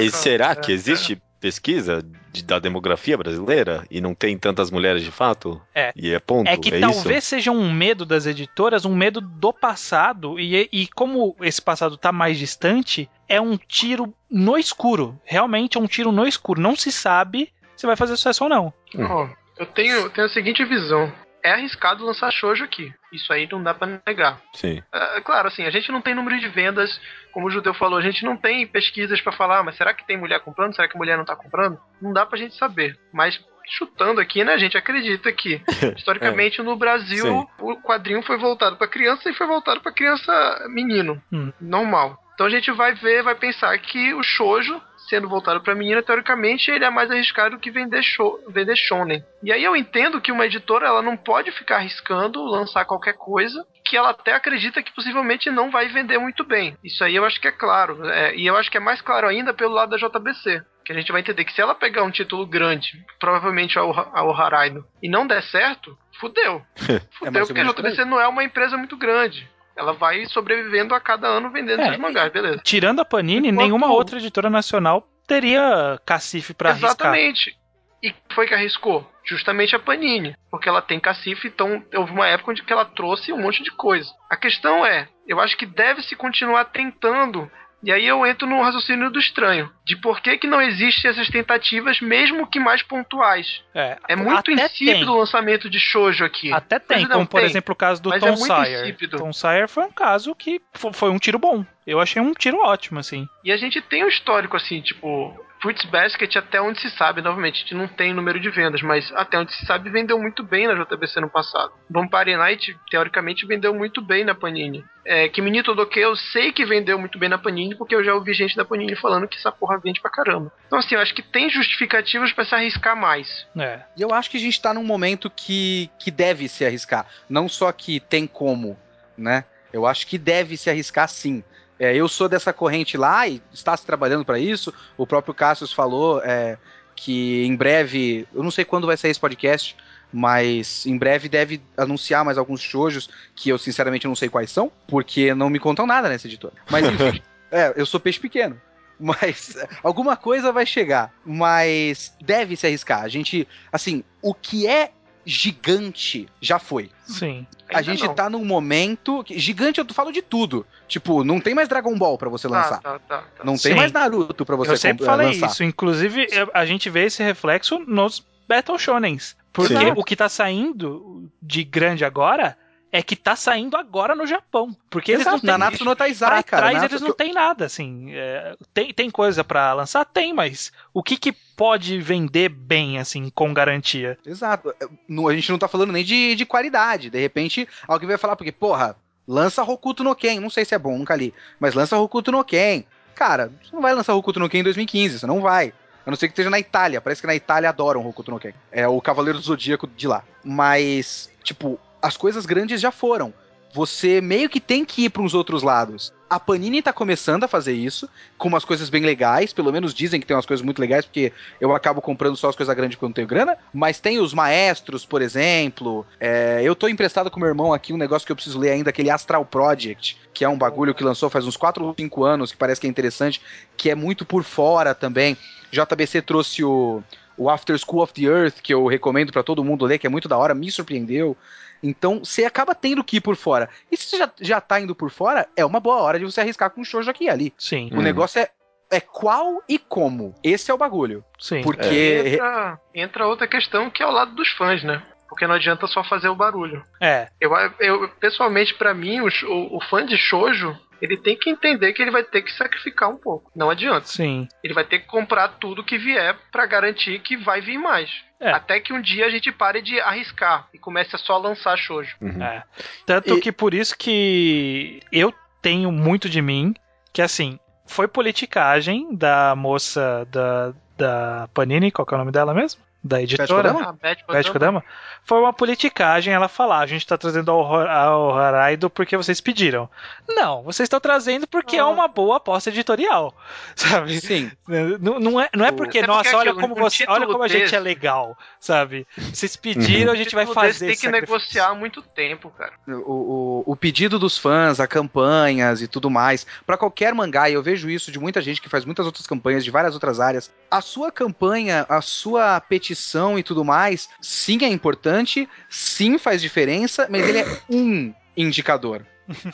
e será é, que existe pesquisa de- da demografia brasileira e não tem tantas mulheres de fato? É. E é ponto? É que isso? talvez seja um medo das editoras, um medo do passado, e, e como esse passado tá mais distante, é um tiro no escuro. Realmente é um tiro no escuro. Não se sabe se vai fazer sucesso ou não. Ó, eu tenho, eu tenho a seguinte visão. É arriscado lançar shoujo aqui. Isso aí não dá pra negar. Sim. É, claro, assim, a gente não tem número de vendas, como o Judeu falou, a gente não tem pesquisas pra falar, ah, mas será que tem mulher comprando? Será que mulher não tá comprando? Não dá pra gente saber. Mas chutando aqui, né, a gente acredita que historicamente no Brasil Sim. o quadrinho foi voltado pra criança e foi voltado pra criança menino, Hum. normal. Então a gente vai ver, vai pensar que o shoujo sendo voltado pra menina, teoricamente ele é mais arriscado que vender, show, vender shonen. E aí eu entendo que uma editora ela não pode ficar arriscando lançar qualquer coisa que ela até acredita que possivelmente não vai vender muito bem. Isso aí eu acho que é claro. É, e eu acho que é mais claro ainda pelo lado da JBC. Que a gente vai entender que se ela pegar um título grande, provavelmente ao, ao Haraido, e não der certo, fudeu. Fudeu, mais ou porque a JBC não é uma empresa muito grande. Ela vai sobrevivendo a cada ano vendendo É, seus mangás, beleza. Tirando a Panini, Enquanto- nenhuma outra editora nacional teria cacife pra arriscar. Exatamente. E foi que arriscou? Justamente a Panini. Porque ela tem cacife, então houve uma época onde que ela trouxe um monte de coisa. A questão é, eu acho que deve-se continuar tentando. E aí eu entro no raciocínio do estranho. De por que, que não existem essas tentativas, mesmo que mais pontuais. É, É muito insípido o lançamento de shoujo aqui. Até tem, Mas não, como por tem. exemplo o caso do Tom é Sawyer. insípido. Tom Sawyer foi um caso que fo- foi um tiro bom. Eu achei um tiro ótimo, assim. E a gente tem um histórico assim, tipo, Fruits Basket, até onde se sabe, novamente, a gente não tem número de vendas, mas até onde se sabe, vendeu muito bem na JBC no passado. Vampire Night, teoricamente, vendeu muito bem na Panini. É, Kiminito do que eu sei que vendeu muito bem na Panini, porque eu já ouvi gente da Panini falando que essa porra vende pra caramba. Então, assim, eu acho que tem justificativas pra se arriscar mais. É. E eu acho que a gente tá num momento que, que deve se arriscar. Não só que tem como, né? Eu acho que deve se arriscar sim. É, eu sou dessa corrente lá e está se trabalhando para isso. O próprio Cassius falou é, que em breve, eu não sei quando vai sair esse podcast, mas em breve deve anunciar mais alguns shoujos que eu sinceramente não sei quais são, porque não me contam nada nessa editora. Mas enfim, é, eu sou peixe pequeno. Mas é, alguma coisa vai chegar. Mas deve se arriscar. A gente, assim, o que é gigante já foi. Sim. a Ainda gente não. tá num momento. que- gigante, eu falo de tudo. Tipo, não tem mais Dragon Ball pra você lançar. Tá, tá, tá, tá. Não tem Sim. mais Naruto pra você eu sempre comp- falei lançar. isso. Inclusive, a gente vê esse reflexo nos Battle Shonens. Porque Sim. o que tá saindo de grande agora é que tá saindo agora no Japão. Porque eles Exato, não têm. Nanatsu no Taizai, cara. trás Nanatsu- eles não têm nada, assim. É, tem, tem coisa pra lançar? Tem, mas o que que pode vender bem, assim, com garantia? Exato. Não- A gente não tá falando nem de, de qualidade. De repente, alguém vai falar, porque, porra, lança Hokuto no Ken. Não sei se é bom, nunca li. Mas lança Hokuto no Ken. Cara, você não vai lançar Hokuto no Ken em 2015, você não vai. A não ser que esteja na Itália. Parece que na Itália adoram Hokuto no Ken. É o Cavaleiro do Zodíaco de lá. Mas, tipo, as coisas grandes já foram. Você meio que tem que ir para uns outros lados. A Panini tá começando a fazer isso, com umas coisas bem legais, pelo menos dizem que tem umas coisas muito legais, porque eu acabo comprando só as coisas grandes quando tenho grana, mas tem os maestros, por exemplo. É, eu tô emprestado com meu irmão aqui um negócio que eu preciso ler ainda, aquele Astral Project, que é um bagulho que lançou faz uns 4 ou 5 anos, que parece que é interessante, que é muito por fora também. JBC trouxe o, o After School of the Earth, que eu recomendo pra todo mundo ler, que é muito da hora, me surpreendeu. Então, você acaba tendo que ir por fora. E se você já, já tá indo por fora, é uma boa hora de você arriscar com um shoujo aqui e ali. Sim, O Hum. negócio é, é qual e como. Esse é o bagulho. sim. Porque. Entra, entra outra questão que é o lado dos fãs, né? Porque não adianta só fazer o barulho. É, Eu, eu pessoalmente, pra mim, o, o, o fã de shoujo, ele tem que entender que ele vai ter que sacrificar um pouco. Não adianta. sim. Ele vai ter que comprar tudo que vier pra garantir que vai vir mais. É. Até que um dia a gente pare de arriscar e comece a só lançar shoujo. Uhum. É. Tanto E- que por isso que eu tenho muito de mim, que assim, foi politicagem da moça da, da Panini, qual que é o nome dela mesmo? Da editora? Beth Kodama? Foi uma politicagem ela falar, a gente tá trazendo ao, Hor- ao Haraido porque vocês pediram. Não, vocês estão trazendo porque é Ah. uma boa aposta editorial, sabe? Sim. Não, não é, não é O- porque, É porque nossa, olha aquilo, como você, olha como a gente desse- é legal, sabe? Vocês pediram, a gente vai Título desse fazer Tem que sacrifício. negociar há muito tempo, cara. O, o, o pedido dos fãs, a campanhas e tudo mais, pra qualquer mangá, e eu vejo isso de muita gente que faz muitas outras campanhas de várias outras áreas. A sua campanha, a sua petição e tudo mais, sim é importante, sim faz diferença, mas ele é um indicador.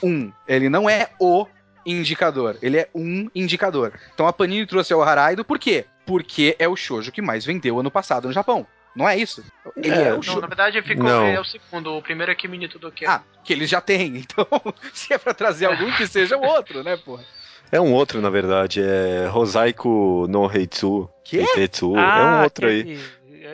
Um. Ele não é o indicador, ele é um indicador. Então a Panini trouxe o Haraido, por quê? Porque é o shoujo que mais vendeu ano passado no Japão. Não é isso? Ele é, É, o Não, shoujo. na verdade ficou Não. é o segundo. O primeiro é Kimi ni Todoke. Ah, que eles já têm. Então, se é pra trazer algum, que seja o outro, né, porra? É um outro, na verdade. É Rosaiko no Heitsu. Que? Heitetsu. é Ah, um outro aí.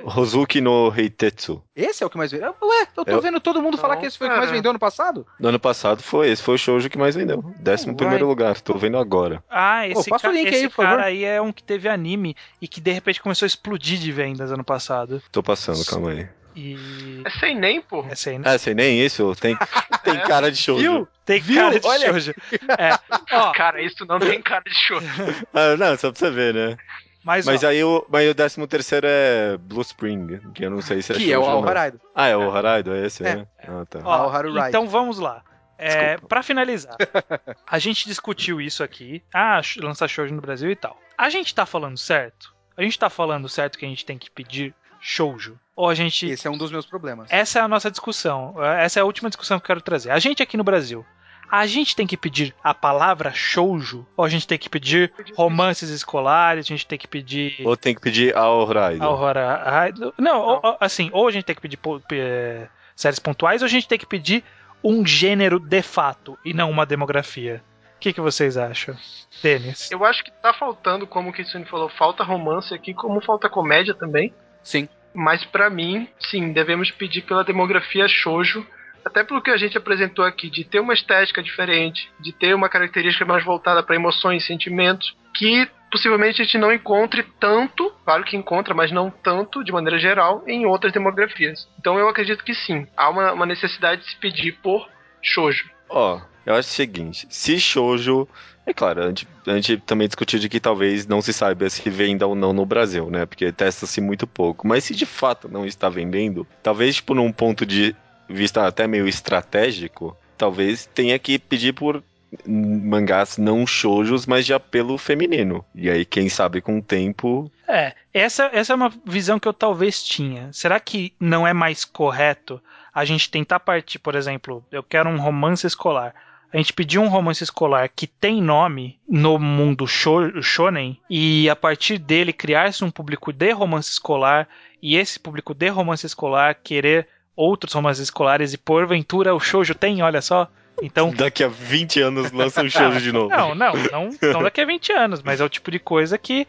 Rozuki no Heitetsu. Esse é o que mais vendeu? Ué, eu tô Eu- vendo todo mundo falar Não, que esse foi o que mais cara. vendeu ano passado? No ano passado foi, esse foi o shoujo que mais vendeu. Décimo primeiro lugar, tô vendo agora. Ah, esse, passa o ca- link esse aí, por cara favor. aí é um que teve anime e que de repente começou a explodir de vendas ano passado. Tô passando, calma aí. E. É sem nem, pô. Essa aí, né? Ah, sei nem isso, tem, tem cara de shoujo. Viu? Tem viu? cara de Olha. shoujo. É. Ó, Cara, isso não tem cara de shoujo. Ah, não, só pra você ver, né? Mas, Mas ó, aí o, mas o décimo terceiro é Blue Spring, que eu não sei se é que é o não. Alvarado. Ah, é o Haraido, é esse, É. né? Ah, tá. ó, então vamos lá. É, para finalizar, a gente discutiu isso aqui. Ah, lançar shoujo no Brasil e tal. A gente tá falando certo? A gente tá falando certo que a gente tem que pedir shoujo? Ou a gente Esse é um dos meus problemas. Essa é a nossa discussão. Essa é a última discussão que eu quero trazer. A gente aqui no Brasil, a gente tem que pedir a palavra shoujo? Ou a gente tem que pedir romances escolares? A gente tem que pedir Ou tem que pedir ao Haraido. Aurora Idol? Não, ou- assim, ou a gente tem que pedir é, séries pontuais, ou a gente tem que pedir um gênero de fato e não uma demografia. O que, que vocês acham? Denis? Eu acho que tá faltando, como o Kitsune falou, falta romance aqui, como falta comédia também. Sim. Mas pra mim, sim, devemos pedir pela demografia shoujo, até pelo que a gente apresentou aqui, de ter uma estética diferente, de ter uma característica mais voltada para emoções e sentimentos, que possivelmente a gente não encontre tanto, claro que encontra, mas não tanto, de maneira geral, em outras demografias. Então eu acredito que sim, há uma, uma necessidade de se pedir por shoujo. Ó, eu acho o seguinte, se shoujo... É claro, a gente, a gente também discutiu de que talvez não se saiba se venda ou não no Brasil, né? Porque testa-se muito pouco. Mas se de fato não está vendendo, talvez, tipo, num ponto de vista até meio estratégico, talvez tenha que pedir por mangás não shoujos, mas de apelo feminino. E aí, quem sabe com o tempo, É, essa, essa é uma visão que eu talvez tinha. Será que não é mais correto a gente tentar partir, por exemplo, eu quero um romance escolar. A gente pedir um romance escolar que tem nome no mundo sho- shonen e a partir dele criar-se um público de romance escolar e esse público de romance escolar querer outros romances escolares e porventura o shoujo tem, olha só. Então, Daqui a 20 anos lança um shoujo de novo. não, não, não, não daqui a 20 anos, mas é o tipo de coisa que,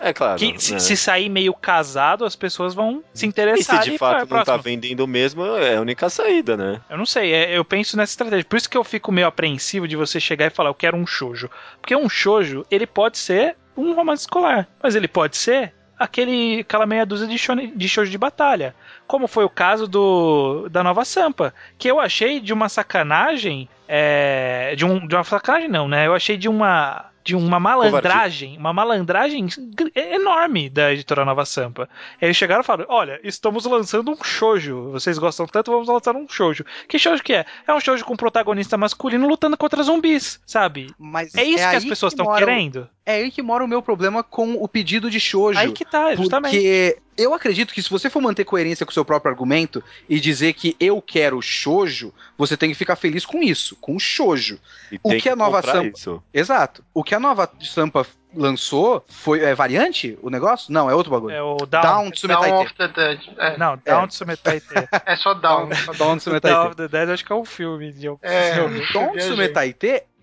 É claro. que se, né? se sair meio casado, as pessoas vão se E se interessar de e fato não tá próxima. vendendo mesmo, é a única saída, né? Eu não sei, é- eu penso nessa estratégia. Por isso que eu fico meio apreensivo de você chegar e falar, eu quero um shoujo. Porque um shoujo, ele pode ser um romance escolar, mas ele pode ser aquele aquela meia dúzia de, shonen, de shoujo de batalha. Como foi o caso do da Nova Sampa, que eu achei de uma sacanagem, é, de, um, de uma sacanagem não, né? Eu achei de uma de uma malandragem, uma malandragem enorme da editora Nova Sampa. Eles chegaram e falaram: Olha, estamos lançando um shoujo. Vocês gostam tanto, vamos lançar um shoujo. Que shoujo que é? É um shoujo com protagonista masculino lutando contra zumbis, sabe? Mas É isso que as pessoas estão mora o- querendo. É aí que mora o meu problema com o pedido de shoujo. Aí que tá, justamente. Porque eu acredito que se você for manter coerência com o seu próprio argumento e dizer que eu quero shoujo, você tem que ficar feliz com isso, com o shoujo. E O tem que a nova Sampa- isso. Exato. O que a nova Sampa lançou foi é variante o negócio? Não, é outro bagulho. É o Down. Down Tsumetai Dawn Te. of the Dead. É, Não, Down Tsumetai Te. é só Down. Down Tsumetai Down of the Dead acho que é um filme. De um É. filme. Down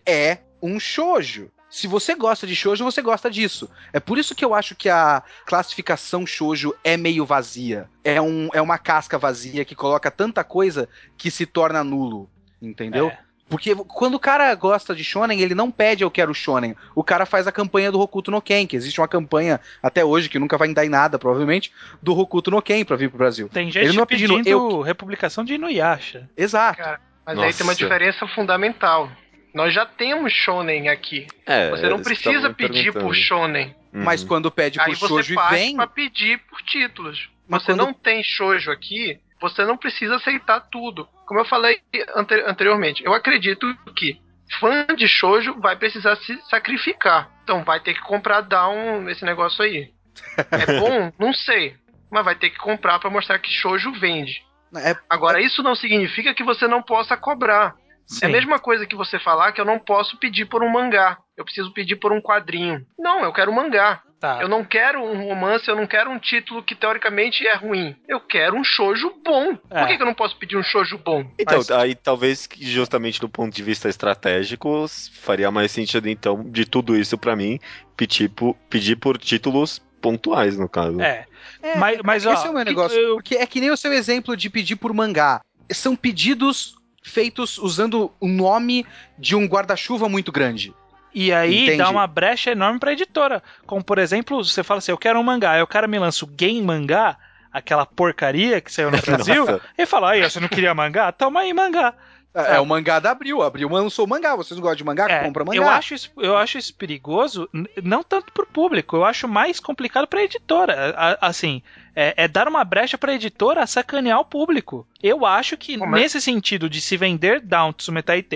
é um shoujo. Se você gosta de shoujo, você gosta disso. É por isso que eu acho que a classificação shoujo é meio vazia. É, um, é uma casca vazia que coloca tanta coisa que se torna nulo. Entendeu? É. Porque quando o cara gosta de shonen, ele não pede eu quero shonen. O cara faz a campanha do Hokuto no Ken, que existe uma campanha até hoje que nunca vai dar em nada, provavelmente, do Hokuto no Ken pra vir pro Brasil. Tem gente Ele não é pedindo, pedindo eu- republicação de Inuyasha. Exato. Cara, Mas aí Nossa. tem uma diferença fundamental. Nós já temos shonen aqui. É, Você não precisa pedir por shonen. Uhum. Mas quando pede Aí por você shoujo e faz vem, pra pedir por títulos. Mas você quando- não tem shoujo aqui, você não precisa aceitar tudo. Como eu falei ante- anteriormente, eu acredito que fã de shoujo vai precisar se sacrificar. Então vai ter que comprar down nesse negócio aí. É bom? não sei. Mas vai ter que comprar pra mostrar que shoujo vende. é, Agora, isso não significa que você não possa cobrar. Sim. É a mesma coisa que você falar que eu não posso pedir por um mangá. Eu preciso pedir por um quadrinho. Não, eu quero um mangá. Tá. Eu não quero um romance, eu não quero um título que teoricamente é ruim. Eu quero um shoujo bom. É. Por que, que eu não posso pedir um shoujo bom? Então, Mas- aí talvez justamente do ponto de vista estratégico faria mais sentido, então, de tudo isso pra mim, pedir por, pedir por títulos pontuais, no caso. É. é, Mas, mas ó, esse é o meu que- negócio. eu- Porque é que nem o seu exemplo de pedir por mangá. São pedidos feitos usando o nome de um guarda-chuva muito grande. E aí Entendi. dá uma brecha enorme pra editora. Como, por exemplo, você fala assim, eu quero um mangá. Aí o cara me lança o Game Mangá, aquela porcaria que saiu no Brasil, e fala, aí, você não queria mangá? Toma aí mangá. É, é o mangá da Abril. Abril lançou mangá. Vocês gostam de mangá? É, Compra mangá. eu, acho isso, eu acho isso perigoso, não tanto pro público, eu acho mais complicado pra editora. A- assim, é, é dar uma brecha pra editora sacanear o público. Eu acho que mas- nesse sentido de se vender Down Te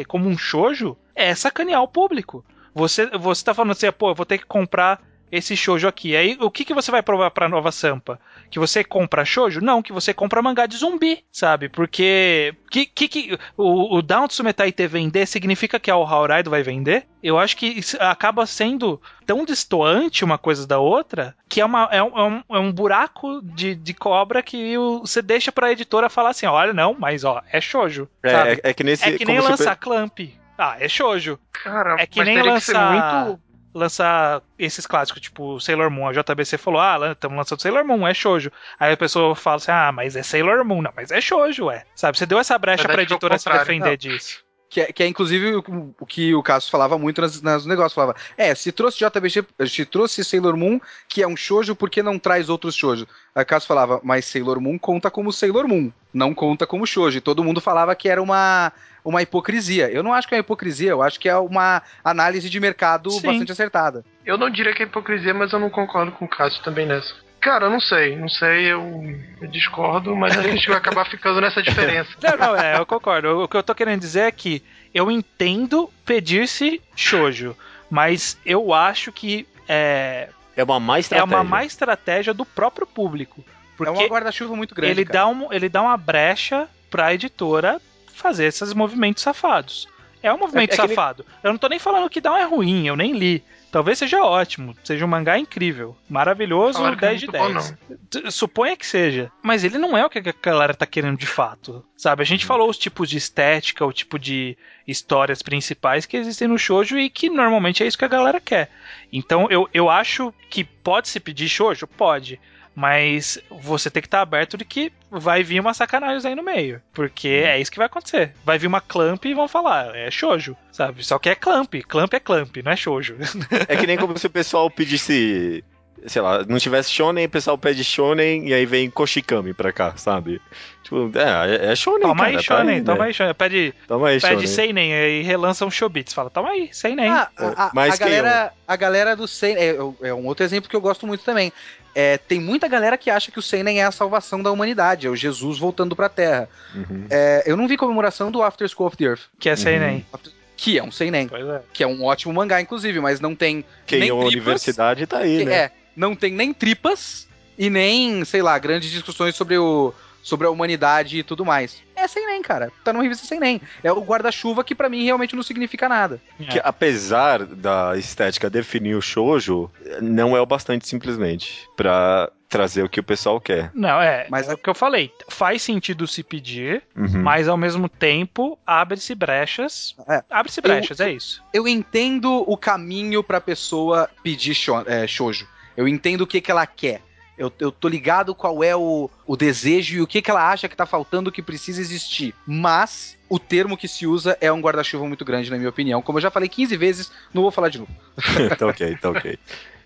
como um shoujo, é sacanear o público. Você, você tá falando assim, pô, eu vou ter que comprar esse shoujo aqui. Aí o que, que você vai provar pra nova Sampa? Que você compra shoujo? Não, que você compra mangá de zumbi, sabe? Porque que, que, que o, o Down Tsumetai Te vender significa que a Ohoraido vai vender? Eu acho que isso acaba sendo tão distoante uma coisa da outra que é, uma, é, um, é um- é um buraco de, de cobra que o- você deixa pra editora falar assim: olha, não, mas ó, é shoujo. É, é- é que nesse. É que nem lançar Clamp. Ah, é shoujo. Cara, É que mas nem teria que ser lançar- muito. Lançar esses clássicos, tipo Sailor Moon. A JBC falou: ah, estamos lançando Sailor Moon, é shoujo. Aí a pessoa fala assim: ah, mas é Sailor Moon. Não, mas é shoujo, ué. Sabe? Você deu essa brecha pra editora se defender Não. disso. Que é, que é inclusive o, o que o Caso falava muito nas, nas negócios. Falava, é, se trouxe JBG, se trouxe Sailor Moon, que é um shoujo, por que não traz outros shoujo? Aí o Caso falava, mas Sailor Moon conta como Sailor Moon, não conta como shoujo. E todo mundo falava que era uma, uma hipocrisia. Eu não acho que é uma hipocrisia, eu acho que é uma análise de mercado Sim. bastante acertada. Eu não diria que é hipocrisia, mas eu não concordo com o Cássio também nessa. Cara, eu não sei, não sei, eu, eu discordo, mas a gente vai acabar ficando nessa diferença. Não, não, é, eu concordo. O que eu tô querendo dizer é que eu entendo pedir-se shoujo, mas eu acho que é, É uma má é estratégia. uma má estratégia do próprio público. é Porque uma guarda-chuva muito grande. ele, cara. dá um, ele dá uma brecha pra editora fazer esses movimentos safados. É um movimento É- é safado. Eu não tô nem falando que não é ruim, eu nem li. Talvez seja ótimo, seja um mangá incrível, maravilhoso, Falaram que é 10 de muito bom, 10. T- Suponha que seja, mas ele não é o que a galera tá querendo de fato. Sabe, a gente falou os tipos de estética, o tipo de histórias principais que existem no shoujo e que normalmente é isso que a galera quer. Então eu, eu acho que pode se pedir shoujo? Pode. Mas você tem que estar aberto de que vai vir uma sacanagem aí no meio. Porque é isso que vai acontecer. Vai vir uma clamp e vão falar, é shoujo, sabe? Só que é clamp. Clamp é clamp, não é shoujo. É que nem como se o pessoal pedisse. Sei lá, não tivesse shonen, o pessoal pede shonen e aí vem Koshikami pra cá, sabe? Tipo, é, é shonen, Toma cara, aí, tá shonen, né? toma aí, shonen. Pede, Toma aí, pede shonen. seinen e relança um showbits. Fala, toma aí, seinen. Ah, a, a- Mas a quem galera, a galera do Seinen. É, é um outro exemplo que eu gosto muito também. É, tem muita galera que acha que o Seinen é a salvação da humanidade, é o Jesus voltando pra Terra. Uhum. É, eu não vi comemoração do After School of the Earth, que é seinen. que é um Seinen, Pois é. que é um ótimo mangá, inclusive, mas não tem Quem nem é a tripas, universidade tá aí, que- né? É, não tem nem tripas e nem, sei lá, grandes discussões sobre o sobre a humanidade e tudo mais. É sem nem, cara. Tá numa revista sem nem. É o guarda-chuva que pra mim realmente não significa nada. Que apesar da estética definir o shoujo, não é o bastante simplesmente pra trazer o que o pessoal quer. Não, é, Mas é o que eu falei. Faz sentido se pedir, Uhum. mas ao mesmo tempo abre-se brechas. É. Abre-se brechas, é isso. Eu entendo o caminho pra pessoa pedir sho é, shoujo. Eu entendo o que, que ela quer. Eu, eu tô ligado qual é o, o desejo e o que, que ela acha que tá faltando que precisa existir. Mas o termo que se usa é um guarda-chuva muito grande, na minha opinião. Como eu já falei 15 vezes, não vou falar de novo. tá ok, tá ok.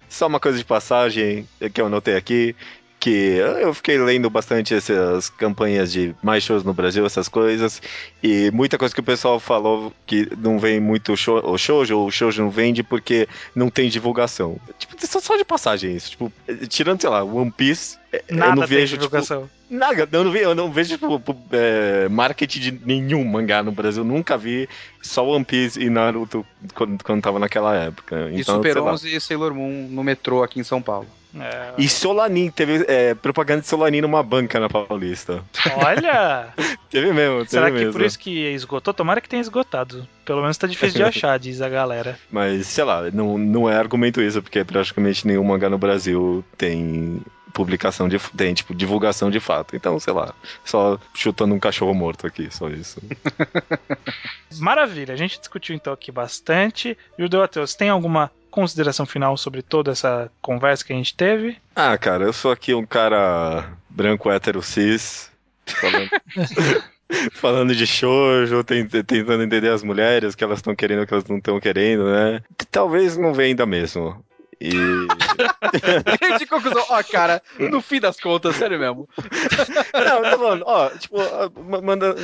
Só uma coisa de passagem que eu anotei aqui, que eu fiquei lendo bastante essas campanhas de mais shows no Brasil, essas coisas, e muita coisa que o pessoal falou que não vem muito show, o shoujo, ou o shoujo não vende porque não tem divulgação. Tipo, só, só de passagem isso. Tipo, tirando, sei lá, One Piece, eu Nada não tem vejo, tipo, divulgação. Nada, eu não, vi, eu não vejo tipo, é, marketing de nenhum mangá no Brasil. Nunca vi só One Piece e Naruto quando, quando tava naquela época. e Então, Super sei lá. 11 e Sailor Moon no metrô aqui em São Paulo. É, E Solanin, teve é, propaganda de Solanin numa banca na Paulista. Olha! Teve mesmo, teve será que mesmo. por isso que esgotou? Tomara que tenha esgotado. Pelo menos tá difícil de achar, diz a galera. Mas, sei lá, não, não é argumento isso, porque praticamente nenhum mangá no Brasil tem publicação de. tem, tipo, divulgação de fato. Então, sei lá, só chutando um cachorro morto aqui, só isso. Maravilha, a gente discutiu então aqui bastante. Judeu Ateus, tem alguma consideração final sobre toda essa conversa que a gente teve? Ah, cara, eu sou aqui um cara branco hétero cis, falando, falando de shoujo, tent- tentando entender as mulheres, o que elas estão querendo, o que elas não estão querendo, né? Talvez não venda mesmo. E. de conclusão, ó, cara, no fim das contas, sério mesmo. Não, tô falando, ó, tipo, manda.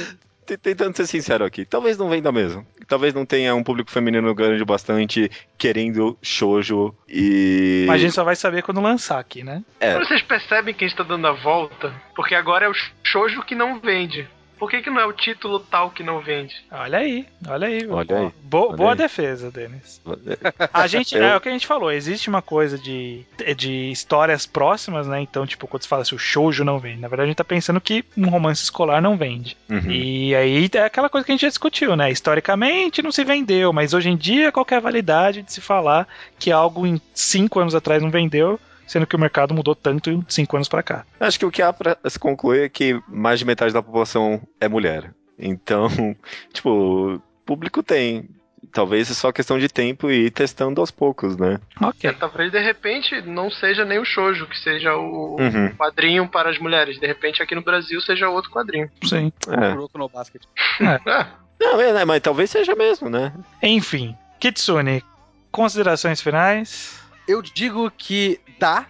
Tentando ser sincero aqui, talvez não venda mesmo. Talvez não tenha um público feminino grande bastante querendo shoujo e. Mas a gente só vai saber quando lançar aqui, né? É. Vocês percebem que a gente tá dando a volta? Porque agora é o shoujo que não vende. Por que, que não é o título tal que não vende? Olha aí, olha aí. Olha aí, Bo- olha boa aí. defesa, Denis. A gente, Eu- é o que a gente falou, existe uma coisa de, de histórias próximas, né? Então, tipo, quando você fala assim, o shoujo não vende. Na verdade, a gente tá pensando que um romance escolar não vende. Uhum. E aí é aquela coisa que a gente já discutiu, né? Historicamente não se vendeu, mas hoje em dia qual que é a validade de se falar que algo em cinco anos atrás não vendeu, sendo que o mercado mudou tanto em cinco anos pra cá. Acho que o que há pra se concluir é que mais de metade da população é mulher. Então, tipo, público tem. Talvez é só questão de tempo e ir testando aos poucos, né? Ok. É, talvez de repente não seja nem o shoujo, que seja o Uhum. quadrinho para as mulheres. De repente aqui no Brasil seja outro quadrinho. Sim. É. Kuroko no Basket. Ah, Não, é, né, mas talvez seja mesmo, né? Enfim, Kitsune, considerações finais? Eu digo que dá,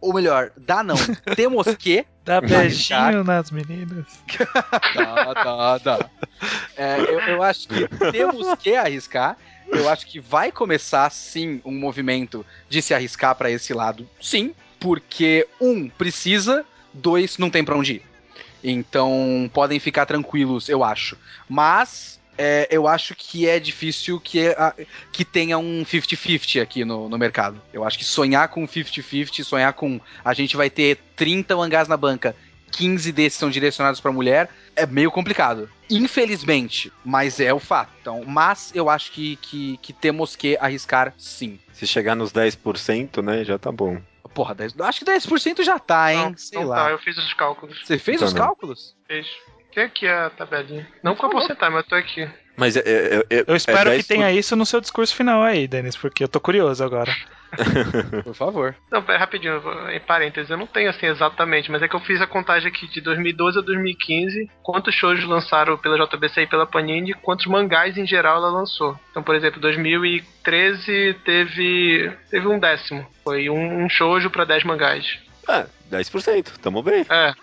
ou melhor, dá não. Temos que. Dá beijinho nas meninas. Dá, dá, dá. É, eu, eu acho que temos que arriscar. Eu acho que vai começar sim um movimento de se arriscar pra esse lado, sim, porque um precisa, dois não tem pra onde ir. Então podem ficar tranquilos, eu acho. Mas é, eu acho que é difícil que, a- que tenha um 50-50 aqui no, no mercado. Eu acho que sonhar com 50-50, sonhar com a gente vai ter 30 mangás na banca, 15 desses são direcionados pra mulher, é meio complicado. Infelizmente, mas é o fato. Então, mas eu acho que, que, que temos que arriscar sim. Se chegar nos 10%, né, já tá bom. Porra, 10, acho que 10% já tá, hein? Não, Sei não lá. tá, eu fiz os cálculos. Você fez Então os não. cálculos? Fez. Tem aqui a tabelinha. Não com a porcentagem, mas eu tô aqui. Mas é, é- é- Eu espero é que tenha isso no seu discurso final aí, Denis, porque eu tô curioso agora. Por favor. Não, pera, rapidinho, em parênteses, eu não tenho assim exatamente, mas é que eu fiz a contagem aqui de 2012 a 2015, quantos shows lançaram pela JBC e pela Panini, quantos mangás em geral ela lançou. Então, por exemplo, 2013 teve teve um décimo, foi um, um shoujo pra 10 mangás. Ah, 10%, tamo bem. É,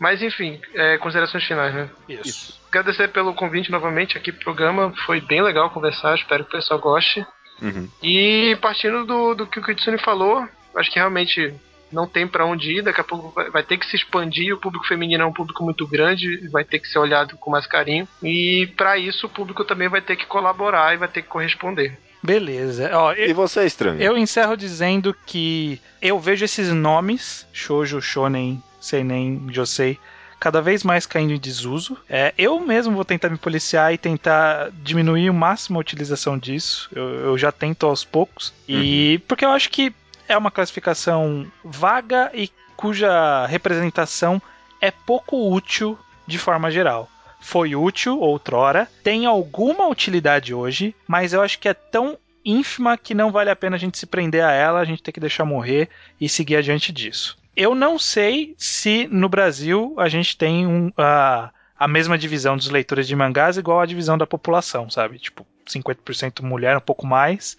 mas enfim, é, considerações finais, né? Isso. Agradecer pelo convite novamente aqui pro programa, foi bem legal conversar, espero que o pessoal goste. Uhum. E partindo do, do que o Kitsune falou, acho que realmente não tem pra onde ir, daqui a pouco vai, vai ter que se expandir, o público feminino é um público muito grande, vai ter que ser olhado com mais carinho. E pra isso o público também vai ter que colaborar e vai ter que corresponder. Beleza. Ó, eu, E você, estranho? eu encerro dizendo que eu vejo esses nomes, Shoujo, Shonen, Seinen, Josei, cada vez mais caindo em desuso. É, eu mesmo vou tentar me policiar e tentar diminuir o máximo a utilização disso. Eu, eu já tento aos poucos. E porque eu acho que é uma classificação vaga e cuja representação é pouco útil de forma geral. Foi útil outrora, tem alguma utilidade hoje, mas eu acho que é tão ínfima que não vale a pena a gente se prender a ela, a gente tem que deixar morrer e seguir adiante disso. Eu não sei se no Brasil a gente tem um, a, a mesma divisão dos leitores de mangás igual a divisão da população, sabe? Tipo, 50% mulher, um pouco mais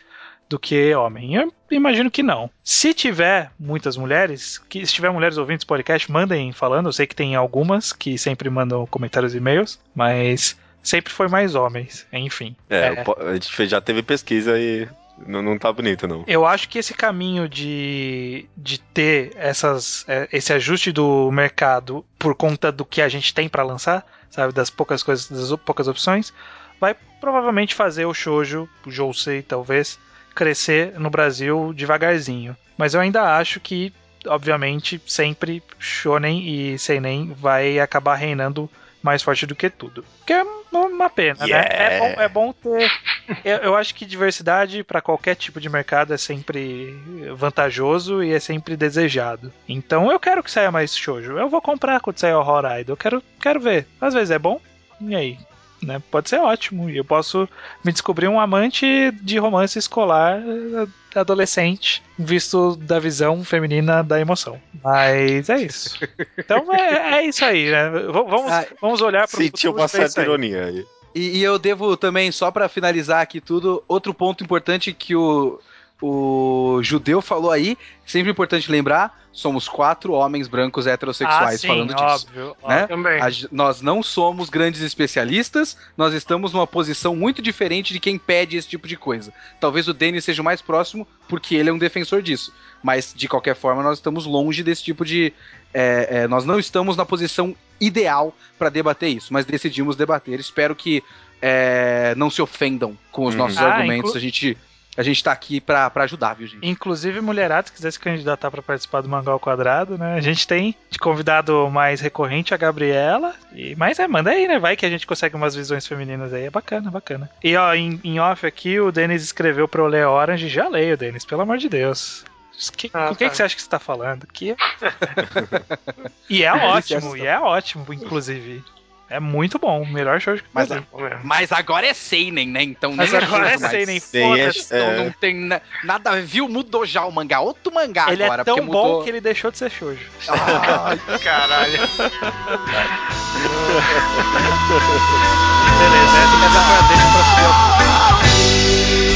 do que homem. Eu imagino que não. Se tiver muitas mulheres, que se tiver mulheres ouvindo esse podcast, mandem falando. Eu sei que tem algumas que sempre mandam comentários e e-mails, mas sempre foi mais homens. Enfim. É, É. a gente já teve pesquisa e não, não tá bonito, não. Eu acho que esse caminho de, de ter essas, é, esse ajuste do mercado por conta do que a gente tem pra lançar, sabe, das poucas coisas, das poucas opções, vai provavelmente fazer o shoujo, o jousei talvez, crescer no Brasil devagarzinho. Mas eu ainda acho que, obviamente, sempre shonen e seinen vai acabar reinando mais forte do que tudo. Que é uma pena, né? É bom, é bom ter eu, eu acho que diversidade para qualquer tipo de mercado é sempre vantajoso e é sempre desejado. Então eu quero que saia mais shoujo. Eu vou comprar quando sair o Horror Eu quero, quero ver. Às vezes é bom. E aí? Né? Pode ser ótimo. E eu posso me descobrir um amante de romance escolar eh, adolescente, visto da visão feminina da emoção. Mas é isso. Então é, é isso aí, né? Vamos, Ah, vamos olhar para Sentiu uma certa ironia aí. E, e eu devo também, só pra finalizar aqui tudo, outro ponto importante que o, o judeu falou aí, sempre importante lembrar, somos quatro homens brancos heterossexuais ah, sim, falando disso. óbvio, né? Também. A nós não somos grandes especialistas, nós estamos numa posição muito diferente de quem pede esse tipo de coisa. Talvez o Denis seja o mais próximo, porque ele é um defensor disso. Mas, de qualquer forma, nós estamos longe desse tipo de. é, é, nós não estamos na posição ideal para debater isso, mas decidimos debater. Espero que é, não se ofendam com os Uhum. nossos Ah, argumentos. A gente, a gente tá aqui pra, pra ajudar, viu, gente? Inclusive, mulherada, se quiser se candidatar para participar do Mangal Quadrado, né? A gente tem de convidado mais recorrente a Gabriela. E, mas é, manda aí, né? Vai que a gente consegue umas visões femininas aí. É bacana, bacana. E ó, em, em off aqui, o Denis escreveu pra eu ler Orange. Já leio, Denis, pelo amor de Deus. Que, Ah, com quem tá. que você acha que você tá falando? Que... e é ótimo, e é ótimo, inclusive. É muito bom, o melhor show que Mas, Brasil. mas agora é Seinen, né? Então Mas nem agora é. Seinen, Sim, é- foda-se. Então é. não tem na- nada a ver, viu? Mudou já o mangá. Outro mangá Ele agora, é tão bom mudou. que ele deixou de ser shoujo. Ah, Caralho. Beleza, essa, foi a deixa pra subir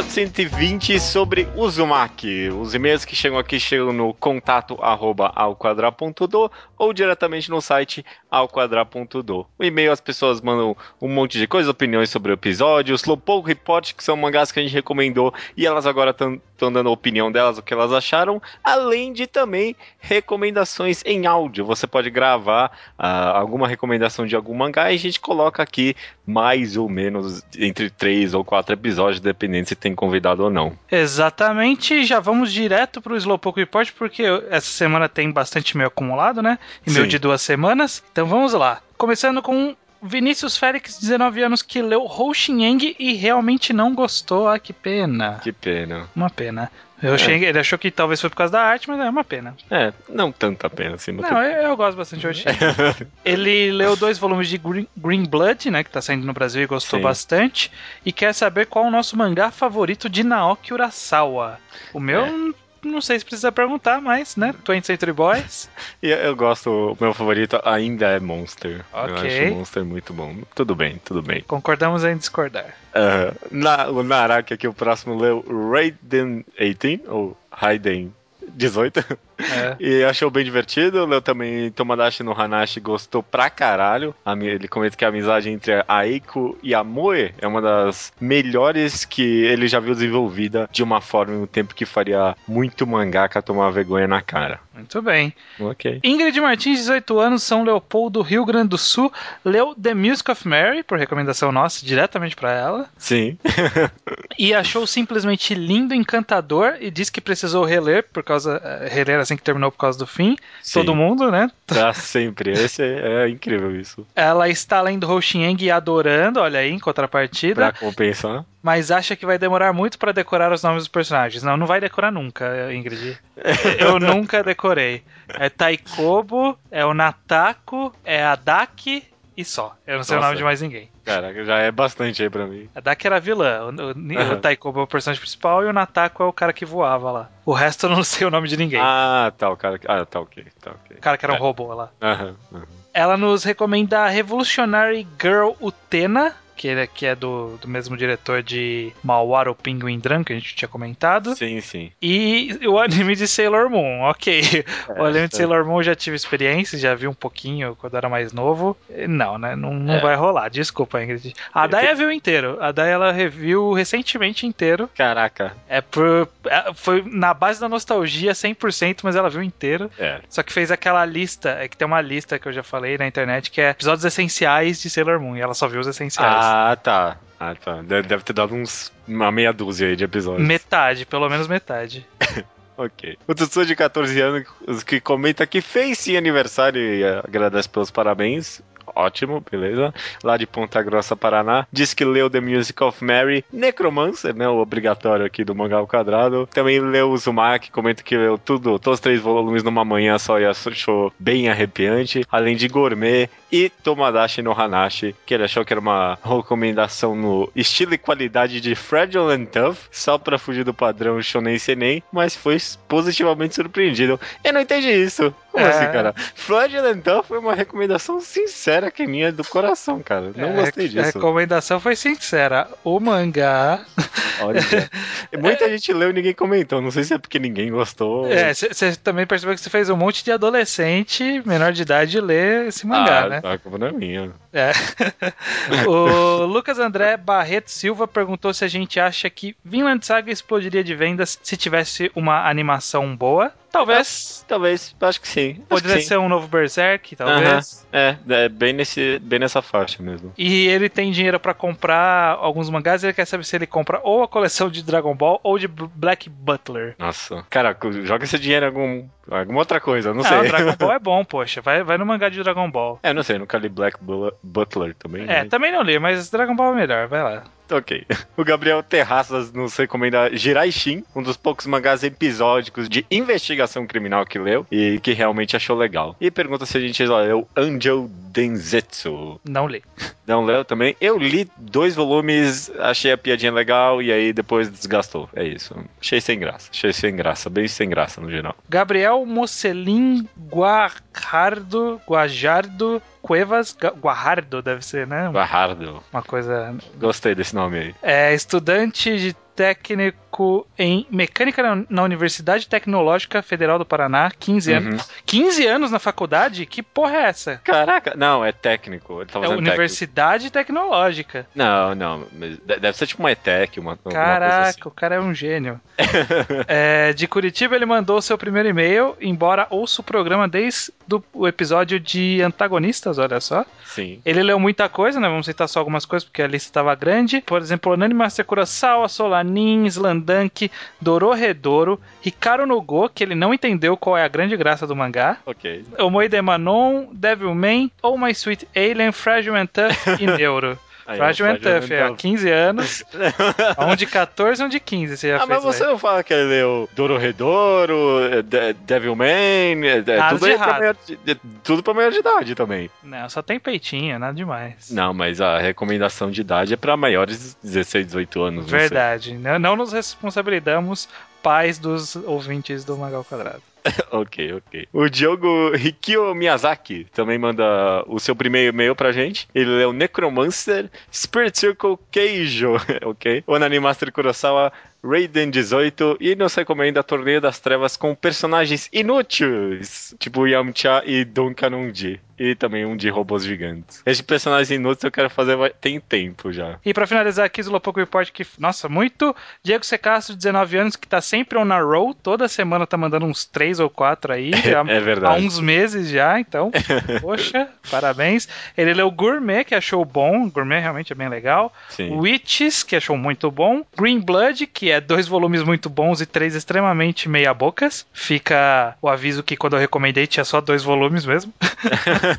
episódio 120 sobre Uzumaki. Os e-mails que chegam aqui chegam no contato arroba alquadra.do ou diretamente no site alquadra.do. O e-mail as pessoas mandam um monte de coisas, opiniões sobre o episódio, Slowpoke Report, que são mangás que a gente recomendou e elas agora estão dando a opinião delas, o que elas acharam, além de também recomendações em áudio. Você pode gravar ah, alguma recomendação de algum mangá e a gente coloca aqui mais ou menos entre três ou quatro episódios, dependendo se tem convidado ou não. Exatamente, já vamos direto pro Slowpoke Report, porque essa semana tem bastante e-mail acumulado, né? E-mail Sim. de duas semanas. Então vamos lá. Começando com Vinícius Félix, 19 anos, que leu Houxinheng e realmente não gostou. Ah, que pena. Que pena. Uma pena. Eu achei, Ele achou que talvez foi por causa da arte, mas é uma pena. É, não tanta pena assim. mas Não, eu, eu gosto bastante de Houxineng. Ele leu dois volumes de Green, Green Blood, né, que tá saindo no Brasil e gostou Sim. bastante, e quer saber qual o nosso mangá favorito de Naoki Urasawa. O meu, É. não sei se precisa perguntar, mas, né, 20th Century Boys. E eu gosto, o meu favorito ainda é Monster. Eu Ok. acho Monster muito bom. Tudo bem, tudo bem. Concordamos em discordar. Ah, na, o Naraki aqui, o próximo leu Raiden 18, ou Raiden 18. É. E achou bem divertido. Leu também Tomodachi no Hanashi, gostou pra caralho. Ele comenta que a amizade entre a Eiko e a Moe é uma das melhores que ele já viu desenvolvida de uma forma em um tempo que faria muito mangaka tomar vergonha na cara. Muito bem. Ok. Ingrid Martins, 18 anos, São Leopoldo, Rio Grande do Sul, leu The Music of Mary, por recomendação nossa, diretamente pra ela. Sim. E achou simplesmente lindo, encantador e disse que precisou reler por causa eh, reler assim que terminou por causa do fim. Sim. Todo mundo, né? Pra sempre. Esse é, é incrível isso. Ela está lendo Houxineng e adorando, olha aí, em contrapartida, Pra compensar. mas acha que vai demorar muito pra decorar os nomes dos personagens. Não, não vai decorar nunca, Ingrid. Eu nunca decorei. É Taikobo, é o Natako, é a Daki e só. Eu não sei o Nossa. nome de mais ninguém. Caraca, já é bastante aí pra mim. A Daki era a vilã, o, o, Aham. o Taikobo é o personagem principal e o Natako é o cara que voava lá. O resto eu não sei o nome de ninguém. Ah, tá, o cara. Ah, tá ok, tá ok. O cara que era um É. robô lá. Aham, aham. Ela nos recomenda a Revolutionary Girl Utena, que é, que é do, do mesmo diretor de Malwaro Penguin Drum, que a gente tinha comentado. Sim, sim. E o anime de Sailor Moon, ok. o anime de é. Sailor Moon eu já tive experiência, já vi um pouquinho quando era mais novo. Não, né? Não, não É. vai rolar, desculpa, Ingrid. A Daya viu inteiro. A Daya ela reviu recentemente inteiro. Caraca. É por, é, foi na base da nostalgia 100%, mas ela viu inteiro. É. Só que fez aquela lista, é que tem uma lista que eu já falei na internet, que é episódios essenciais de Sailor Moon, e ela só viu os essenciais. Ah, tá. Ah, tá. Deve, ter dado uns. Uma meia dúzia aí de episódios. Metade, pelo menos metade. Ok. O Tutsu de 14 anos que comenta que fez sim aniversário e agradece pelos parabéns. Ótimo, beleza. Lá de Ponta Grossa, Paraná. Diz que leu The Music of Mary, Necromancer, né? O obrigatório aqui do Mangá ao Quadrado. Também leu Uzumaki, comenta que leu tudo, todos os três volumes numa manhã só e achou bem arrepiante. Além de Gourmet e Tomodachi no Hanashi, que ele achou que era uma recomendação no estilo e qualidade de Fragile and Tough, só pra fugir do padrão Shonen Senen, mas foi positivamente surpreendido. Eu não entendi isso. Como É. assim, cara? And Tough foi uma recomendação sincera que é minha do coração, cara. Não É, gostei A disso. recomendação foi sincera. O mangá. Olha. Muita gente leu e ninguém comentou. Não sei se é porque ninguém gostou. É, você também percebeu que você fez um monte de adolescente menor de idade ler esse mangá, ah, né? A culpa não é minha. É. o Lucas André Barreto Silva perguntou se a gente acha que Vinland Saga explodiria de vendas se tivesse uma animação boa. Talvez. Talvez, acho que sim. Poderia que sim. ser um novo Berserk, talvez. É, é bem, nesse, bem nessa faixa mesmo. E ele tem dinheiro pra comprar alguns mangás e ele quer saber se ele compra ou a coleção de Dragon Ball ou de Black Butler. Nossa. Cara, joga esse dinheiro em algum, alguma outra coisa, não Não, sei. Dragon Ball é bom, poxa. Vai, vai no mangá de Dragon Ball. É, não sei, nunca li Black Butler também. É, né? também não li, mas Dragon Ball é melhor, vai lá. Ok. O Gabriel Terraças nos recomenda Jirai Shin, um dos poucos mangás episódicos de investigação criminal que leu e que realmente achou legal. E pergunta se a gente já leu Angel Denzetsu. Não li. Não leu também. Eu li dois volumes, achei a piadinha legal e aí depois desgastou. É isso. Achei sem graça. Achei sem graça, bem sem graça no geral. Gabriel Mocelin Guajardo, Guajardo Cuevas, Guajardo deve ser, né? Guajardo. Uma coisa Gostei desse nome aí. É estudante de técnico em mecânica na- Universidade Tecnológica Federal do Paraná, 15 Uhum. anos. 15 anos na faculdade? Que porra é essa? Caraca, não, é técnico. Ele tá É fazendo técnico. Universidade Tecnológica. Não, não. Deve ser tipo uma ETEC, uma, Caraca, assim. o cara é um gênio. É, de Curitiba ele mandou o seu primeiro e-mail, embora ouça o programa desde do- o episódio de antagonistas, olha só. Sim. Ele leu muita coisa, né? Vamos citar só algumas coisas, porque a lista estava grande. Por exemplo, Onani Master Kurosawa, Solanin, Slandank, Dororedoro, Hikaru no Go, que ele não entendeu qual é a grande graça do mangá. Ok. Omoide Manon, Devilman, Oh My Sweet Alien, Tough e Neuro. Aí, Fragile ó, and Tough, é, há 15 anos. Um de 14 e um de 15, você já Ah, fez mas você aí. não fala que ele leu Dororedoro, De Devilman, é, é, Nada tudo, de pra maior, tudo pra maior de idade também. Não, só tem peitinho, nada demais. Não, mas a recomendação de idade é pra maiores de 16, 18 anos. não. Verdade. Não, não nos responsabilizamos, pais dos ouvintes do Magal Quadrado. Ok, ok. O Diogo Rikio Miyazaki também manda o seu primeiro e-mail pra gente. Ele é o Necromancer Spirit Circle Keijo, ok? Onani Master Kurosawa Raiden 18 e nos recomenda Torneio das Trevas com personagens inúteis, tipo Yamcha e Don Kanonji. E também um de robôs gigantes. Esse personagem inútil eu quero fazer tem tempo já. E pra finalizar aqui, Slowpoke Report, que, nossa, muito Diego Secasso, 19 anos, que tá sempre on a roll, toda semana tá mandando uns 3 ou 4 aí, já É há verdade. uns meses já, então, poxa, parabéns. Ele leu Gourmet, que achou bom, Gourmet realmente é bem legal. Sim. Witches, que achou muito bom. Green Blood, que é dois volumes muito bons e três extremamente meia-bocas. Fica o aviso que quando eu recomendei tinha só dois volumes mesmo.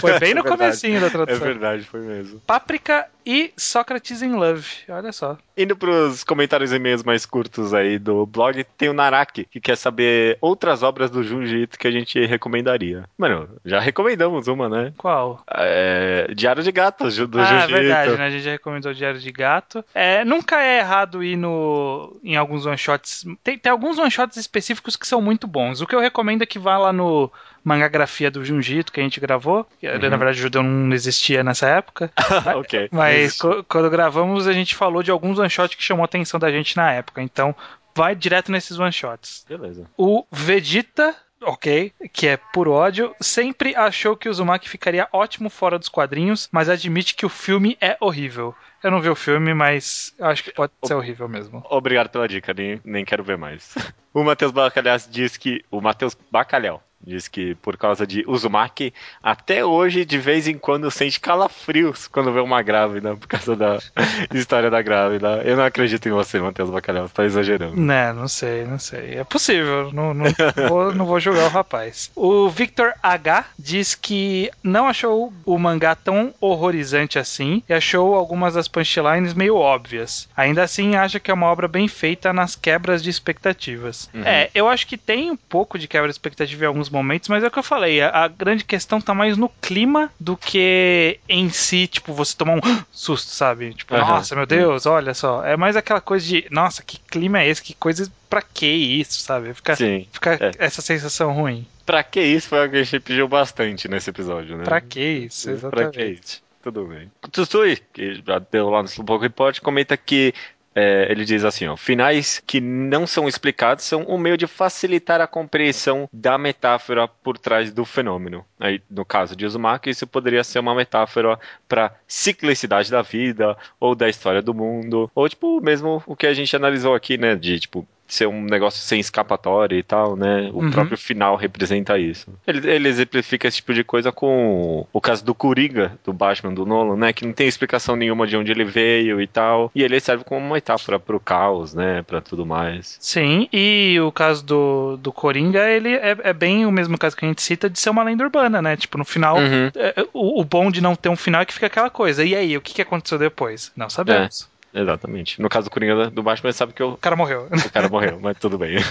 Foi bem no É comecinho da É tradução. verdade, foi mesmo. Páprica e Sócrates in Love. Olha só. Indo pros comentários e e-mails mais curtos aí do blog, tem o Naraki, que quer saber outras obras do Junji Ito que a gente recomendaria. Mano, já recomendamos uma, né? Qual? É, Diário de Gatos, do ah, é Junji verdade, Ito. né? A gente já recomendou Diário de Gato. É, nunca é errado ir no, em alguns one-shots. Tem, tem alguns one-shots específicos que são muito bons. O que eu recomendo é que vá lá no Mangagrafia do Junjito, que a gente gravou. Que, Uhum. Na verdade, o Judeu não existia nessa época. ok. Mas co- quando gravamos, a gente falou de alguns one-shots que chamou a atenção da gente na época. Então, vai direto nesses one-shots. Beleza. O Vegeta, ok, que é por ódio, sempre achou que o Uzumaki ficaria ótimo fora dos quadrinhos, mas admite que o filme é horrível. Eu não vi o filme, mas acho que pode ser horrível mesmo. Obrigado pela dica, nem, nem quero ver mais. O Matheus Bacalhau diz que. O Matheus Bacalhau diz que por causa de Uzumaki, até hoje, de vez em quando, sente calafrios quando vê uma grávida, por causa da história da grávida. Eu não acredito em você, Matheus Bacalhau, você tá exagerando. Né, não sei, não sei. É possível, não, não, vou, não vou julgar o rapaz. O Victor H diz que não achou o mangá tão horrorizante assim e achou algumas das punchlines meio óbvias. Ainda assim, acha que é uma obra bem feita nas quebras de expectativas. Uhum. É, eu acho que tem um pouco de quebra de expectativa em alguns momentos, mas é o que eu falei, a, a grande questão tá mais no clima do que em si, tipo, você tomar um susto, sabe? Tipo, Aham. nossa, meu Deus, olha só. É mais aquela coisa de, nossa, que clima é esse? Que coisa, pra que isso, sabe? Fica, Sim. fica é. essa sensação ruim. Pra que isso foi algo que a gente pediu bastante nesse episódio, né? Pra que isso, Pra exatamente. que isso? Tudo bem. O Tsutsui, que já deu lá no Slowpoke Report, comenta que é, ele diz assim, ó, finais que não são explicados são um meio de facilitar a compreensão da metáfora por trás do fenômeno. Aí, no caso de Uzumaki, isso poderia ser uma metáfora para ciclicidade da vida ou da história do mundo, ou tipo mesmo o que a gente analisou aqui, né, de tipo ser um negócio sem escapatória e tal, né? O Uhum. próprio final representa isso. Ele, ele exemplifica esse tipo de coisa com o caso do Coringa, do Batman, do Nolan, né? Que não tem explicação nenhuma de onde ele veio e tal. E ele serve como uma metáfora pro caos, né? Pra tudo mais. Sim, e o caso do, do Coringa, ele é, é bem o mesmo caso que a gente cita de ser uma lenda urbana, né? Tipo, no final, Uhum. é, o, o bom de não ter um final é que fica aquela coisa. E aí, o que, que aconteceu depois? Não sabemos. Exatamente. No caso do Coringa do Batman, ele sabe que o, O cara morreu. o cara morreu, mas tudo bem.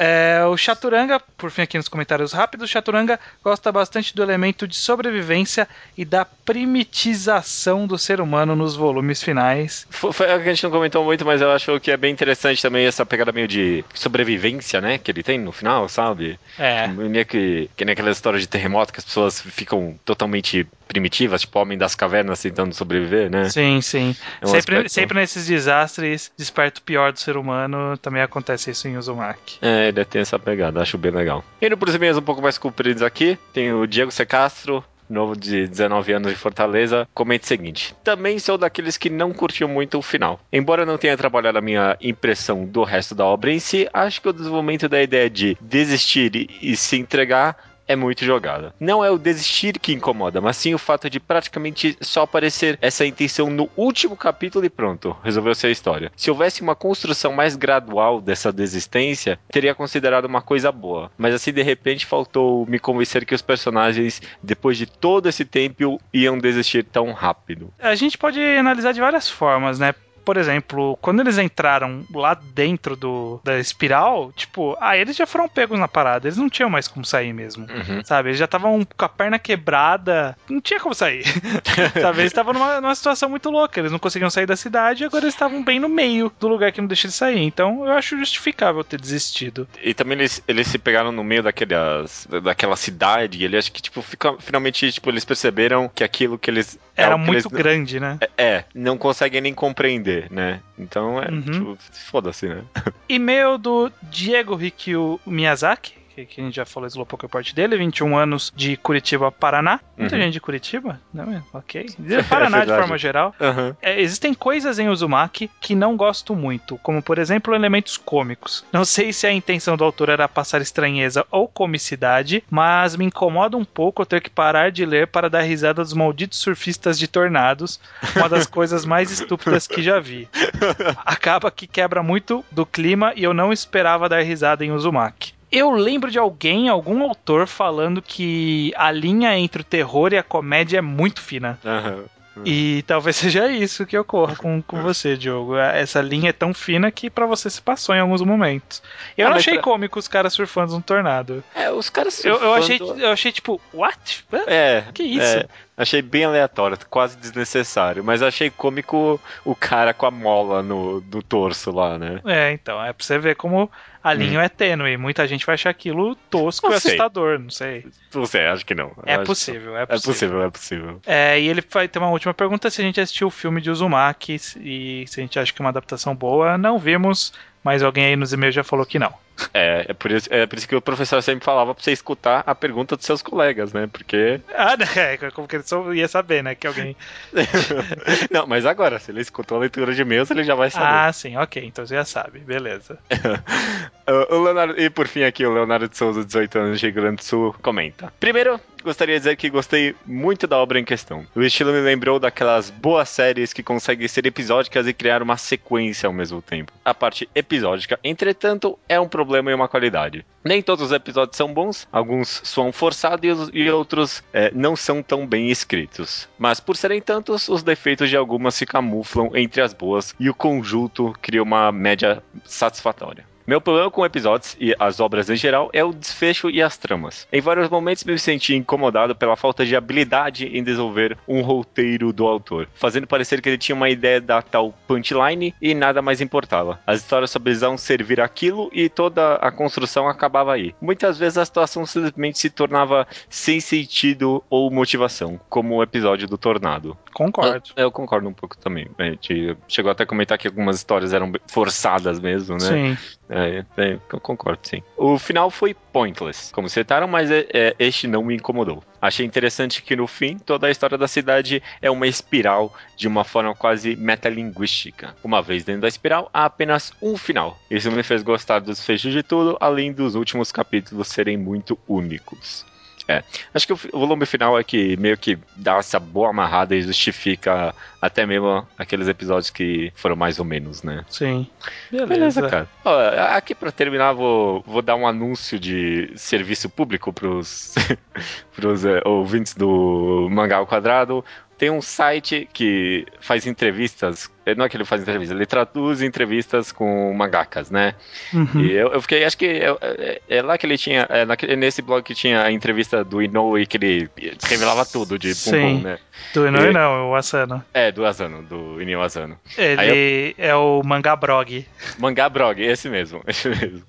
É, o Chaturanga, por fim aqui nos comentários rápidos, o Chaturanga gosta bastante do elemento de sobrevivência e da primitização do ser humano nos volumes finais. Foi, foi algo que a gente não comentou muito, mas eu acho que é bem interessante também essa pegada meio de sobrevivência, né? Que ele tem no final, sabe? É. Meio que, que nem aquela história de terremoto que as pessoas ficam totalmente primitivas, tipo homem das cavernas tentando sobreviver, né? Sim, sim. É um sempre, aspecto- sempre nesses desastres, desperta o pior do ser humano, também acontece isso em Uzumaki. É, ele tem essa pegada, acho bem legal. Indo pros e-mails um pouco mais compridos aqui, tem o Diego C. Castro, novo de 19 anos de Fortaleza, comenta o seguinte: Também sou daqueles que não curtiu muito o final. Embora não tenha trabalhado a minha impressão do resto da obra em si, acho que o desenvolvimento da ideia de desistir e se entregar é muito jogada. Não é o desistir que incomoda, mas sim o fato de praticamente só aparecer essa intenção no último capítulo e pronto, resolveu ser a história. Se houvesse uma construção mais gradual dessa desistência, teria considerado uma coisa boa. Mas assim, de repente, faltou me convencer que os personagens, depois de todo esse tempo, iam desistir tão rápido. A gente pode analisar de várias formas, né? Por exemplo, quando eles entraram lá dentro do, da espiral, tipo, ah, eles já foram pegos na parada, eles não tinham mais como sair mesmo. Uhum. Sabe, eles já estavam com a perna quebrada, não tinha como sair. Sabe, eles estavam numa, numa situação muito louca, eles não conseguiam sair da cidade e agora eles estavam bem no meio do lugar que não deixa de sair. Então eu acho justificável ter desistido. E também eles, eles se pegaram no meio daquelas, daquela cidade, e ele acho que, tipo, fica, finalmente, tipo, eles perceberam que aquilo que eles. É Era o que muito eles- grande, né? É, é, não conseguem nem compreender, né? Então é, Uhum. tipo, foda-se, né? E-mail do Diego Rikyu Miyazaki, que, que a gente já falou Slowpoke Report dele, 21 anos de Curitiba, Paraná. Muita Uhum. gente de Curitiba, não é? Ok. Paraná de verdade. forma geral. Aham. É, existem coisas em Uzumaki que não gosto muito, como por exemplo elementos cômicos. Não sei se a intenção do autor era passar estranheza ou comicidade, mas me incomoda um pouco eu ter que parar de ler para dar risada dos malditos surfistas de tornados, uma das coisas mais estúpidas que já vi. Acaba que quebra muito do clima e eu não esperava dar risada em Uzumaki. Eu lembro de alguém, algum autor, falando que a linha entre o terror e a comédia é muito fina. Aham. E talvez seja isso que ocorra com, com você, Diogo. Essa linha é tão fina que pra você se passou em alguns momentos. Eu Ah, não achei pra- cômico os caras surfando um tornado. É, os caras Eu, eu achei, surfando- eu achei tipo, what? É. Que isso? é, achei bem aleatório, quase desnecessário. Mas achei cômico o cara com a mola no, no torso lá, né? É, então, é pra você ver como a linha é tênue. Muita gente vai achar aquilo tosco Não e assustador, não sei. Não sei, acho que não. É possível, é É possível. possível, é possível. É, e ele vai ter uma última pergunta se a gente assistiu o filme de Uzumaki e se a gente acha que é uma adaptação boa. Não vimos, mas alguém aí nos e-mails já falou que não. É, é por, isso, é por isso que o professor sempre falava pra você escutar a pergunta dos seus colegas, né? Porque. Ah, né? como que ele só ia saber, né? Que alguém. não, mas agora, se ele escutou a leitura de e-mails, ele já vai saber. Ah, sim, ok, então você já sabe, beleza. O Leonardo, e por fim aqui, o Leonardo de Souza, 18 anos de Rio Grande do Sul, comenta. Primeiro, gostaria de dizer que gostei muito da obra em questão. O estilo me lembrou daquelas boas séries que conseguem ser episódicas e criar uma sequência ao mesmo tempo. A parte episódica, entretanto, é um problema e uma qualidade. Nem todos os episódios são bons, alguns soam forçados e os- e outros é, não são tão bem escritos. Mas por serem tantos, os defeitos de algumas se camuflam entre as boas e o conjunto cria uma média satisfatória. Meu problema com episódios e as obras em geral é o desfecho e as tramas. Em vários momentos me senti incomodado pela falta de habilidade em desenvolver um roteiro do autor, fazendo parecer que ele tinha uma ideia da tal punchline e nada mais importava. As histórias só precisavam servir aquilo e toda a construção acabava aí. Muitas vezes a situação simplesmente se tornava sem sentido ou motivação, como o episódio do Tornado. Concordo. Eu, eu concordo um pouco também. A gente chegou até a comentar que algumas histórias eram forçadas mesmo, né? Sim. É, é, eu concordo, sim. O final foi pointless, como citaram, mas é, é, este não me incomodou. Achei interessante que no fim toda a história da cidade é uma espiral de uma forma quase metalinguística. Uma vez dentro da espiral, há apenas um final. Isso me fez gostar dos fechos de tudo, além dos últimos capítulos serem muito únicos. É, acho que o, volume final é que meio que dá essa boa amarrada e justifica até mesmo aqueles episódios que foram mais ou menos, né? Sim. Beleza, Beleza. cara. Ó, aqui pra terminar, vou, vou dar um anúncio de serviço público pros, pros é, ouvintes do Mangá ao Quadrado. Tem um site que faz entrevistas. eh, Não é que ele faz entrevistas, ele traduz entrevistas com mangakas, né? Uhum. E eu, eu fiquei, acho que é, é- é lá que ele tinha, é naquele- nesse blog que tinha a entrevista do Inoue que ele revelava tudo de Sim. Pum, né? Do Inoue E- não, o Asano. É, do Asano, do Inio Asano. Ele é o mangá brog. Mangá Brog, esse mesmo, esse mesmo.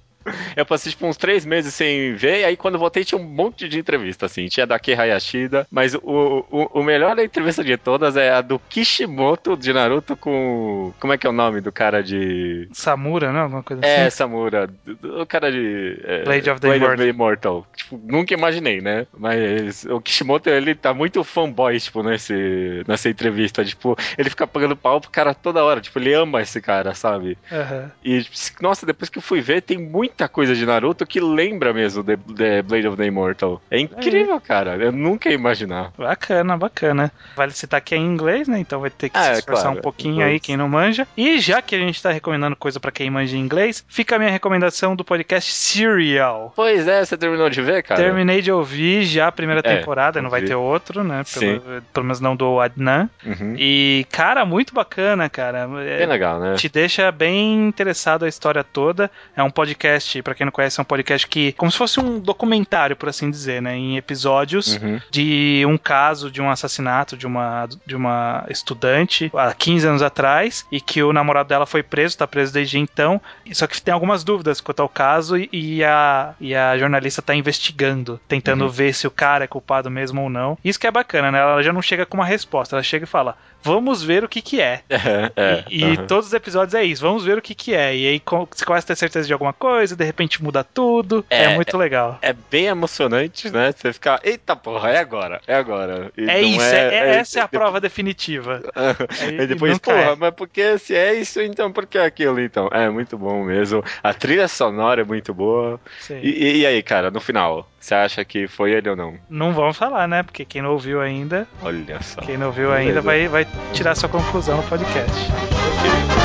Eu passei tipo uns três meses sem ver, e aí quando voltei tinha um monte de entrevista, assim. Tinha da Kei Hayashida, mas o, o, o melhor da entrevista de todas é a do Kishimoto de Naruto com. Como é que é o nome do cara de. Samura, não? Alguma coisa É, assim. Samura, do, do cara de. é, Blade of the Immortal. Immortal. Tipo, nunca imaginei, né? Mas o Kishimoto, ele tá muito fanboy, tipo, nesse, nessa entrevista. Tipo, ele fica pagando pau pro cara toda hora. Tipo, ele ama esse cara, sabe? Aham. E, nossa, depois que eu fui ver, tem muita coisa de Naruto que lembra mesmo de, de Blade of the Immortal. É incrível, cara. Eu nunca ia imaginar. Bacana, bacana. Vale citar que é em inglês, né? Então vai ter que Ah, se é esforçar claro, um pouquinho inglês. aí, quem não manja. E já que a gente tá recomendando coisa pra quem manja inglês, fica a minha recomendação do podcast Serial. Pois é, você terminou de ver, cara? Terminei de ouvir já a primeira É, temporada, não vai ter outro, né? Sim. Pelo, pelo menos não do Adnan. Uhum. E, cara, muito bacana, cara. É, Bem legal, né? te deixa bem interessado a história toda. É um podcast, pra quem não conhece, é um podcast que como se fosse um documentário, por assim dizer, né, em episódios Uhum. de um caso de um assassinato de uma de uma estudante há 15 anos atrás e que o namorado dela foi preso, tá preso desde então. Só que tem algumas dúvidas quanto ao caso e, e a e a jornalista tá investigando, tentando Uhum. ver se o cara é culpado mesmo ou não. Isso que é bacana, né? Ela já não chega com uma resposta, ela chega e fala: "Vamos ver o que que é". É, é. E, e uhum. todos os episódios é isso, vamos ver o que que é. E aí você começa a ter certeza de alguma coisa, de repente muda tudo. É, É, muito legal. É bem emocionante, né? Você ficar, eita porra, é agora, é agora. E É isso, é, é- essa é a prova definitiva. E depois, nunca porra, é. mas porque se é isso, então por que aquilo, então? É muito bom mesmo. A trilha sonora é muito boa. E, e- e aí, cara, no final, você acha que foi ele ou não? Não vamos falar, né? Porque quem não ouviu ainda, Olha só. quem não ouviu Beleza. ainda vai, vai tirar sua conclusão no podcast. Então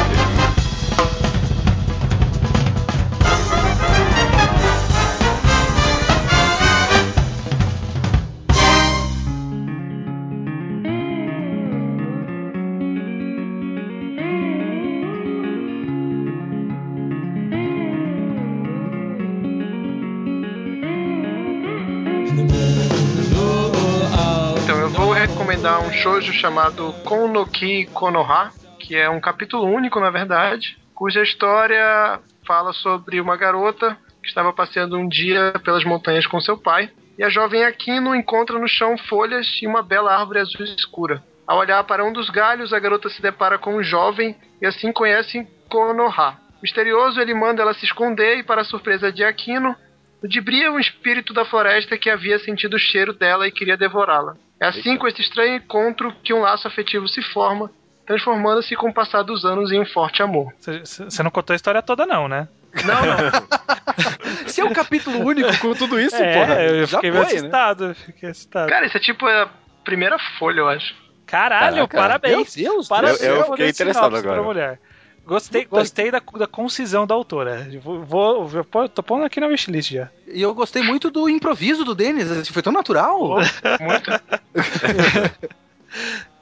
shoujo chamado Konoki Konoha, que é um capítulo único, na verdade, cuja história fala sobre uma garota que estava passeando um dia pelas montanhas com seu pai, e a jovem Aquino encontra no chão folhas e uma bela árvore azul escura. Ao olhar para um dos galhos, a garota se depara com um jovem e assim conhece Konoha. Misterioso, ele manda ela se esconder e, para surpresa de Aquino, ludibria um espírito da floresta que havia sentido o cheiro dela e queria devorá-la. É assim, Eita. com esse estranho encontro, que um laço afetivo se forma, transformando-se com o passar dos anos em um forte amor. Você não contou a história toda, não, né? Não, não. Se é um capítulo único com tudo isso, é, porra, eu já fiquei meio foi, né? assustado. eu Fiquei assustado. Cara, isso é tipo a primeira folha, eu acho. Caralho, Caraca, parabéns. Meu Deus, Parabéns Eu- eu fiquei interessado agora. pra mulher. Gostei, gostei da, da concisão da autora. Vou, vou, vou tô pondo aqui na wishlist já. E eu gostei muito do improviso do Denis, assim, foi tão natural. Muito.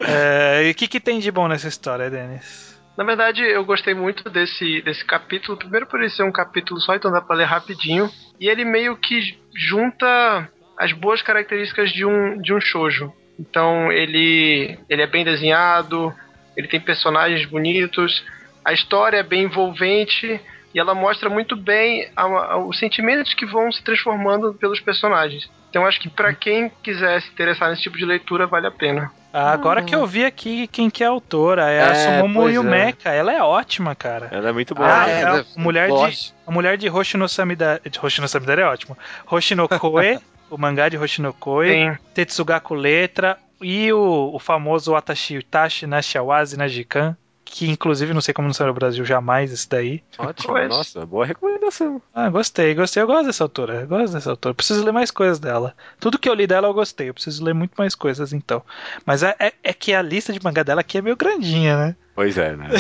É, e o que, que tem de bom nessa história, Denis? Na verdade, eu gostei muito desse, desse capítulo. Primeiro por ele ser um capítulo só, então dá pra ler rapidinho. E ele meio que junta as boas características de um, de um shoujo. Então ele, ele é bem desenhado, ele tem personagens bonitos, a história é bem envolvente e ela mostra muito bem a- a- os sentimentos que vão se transformando pelos personagens. Então acho que pra quem quiser se interessar nesse tipo de leitura, vale a pena. Ah, Agora que eu vi aqui quem que é a autora, é, a É, Sumomo pois é. Yumeka. Ela é ótima, cara. Ela é muito boa. Ah, né? é, a mulher de, a mulher de Hoshino Samidare. Hoshino Samidare é ótimo. Hoshino Koe, o mangá de Hoshino Koe, Tem Tetsugaku Letra e o, o famoso Atashi Utashi Nashiawazi Najikan, que inclusive não sei como não saiu no Brasil jamais esse daí. Ótimo, Pois. nossa, boa recomendação. Ah, gostei, gostei. Eu gosto dessa autora. Eu gosto dessa autora. Preciso ler mais coisas dela. Tudo que eu li dela eu gostei. Eu preciso ler muito mais coisas então. Mas é, é, é que a lista de mangá dela aqui é meio grandinha, né? Pois é, né?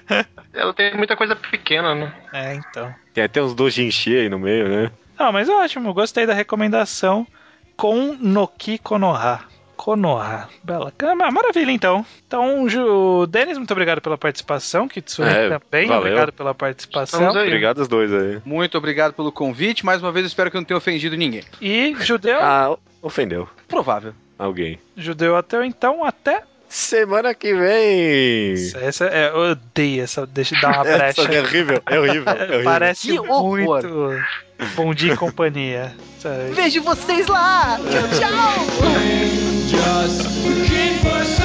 ela tem muita coisa pequena, né? É, então. Tem até uns doujinshi aí no meio, né? Não, mas ótimo. Gostei da recomendação. Com Noki Konoha. Konoha. Bela. Ah, Maravilha, então. Então, Ju... Denis, muito obrigado pela participação. Kitsune É, também, valeu. obrigado pela participação. Obrigado os dois aí. Muito obrigado pelo convite. Mais uma vez, espero que eu não tenha ofendido ninguém. E Judeu, Ah, ofendeu Provável. alguém. Judeu ateu, então, até. Semana que vem! Essa, é, eu odeio essa. Deixa eu dar uma brecha. Essa é horrível, é horrível, é horrível. Parece muito Bom Dia e Companhia. sabe? Vejo vocês lá! Tchau, tchau! Just keep us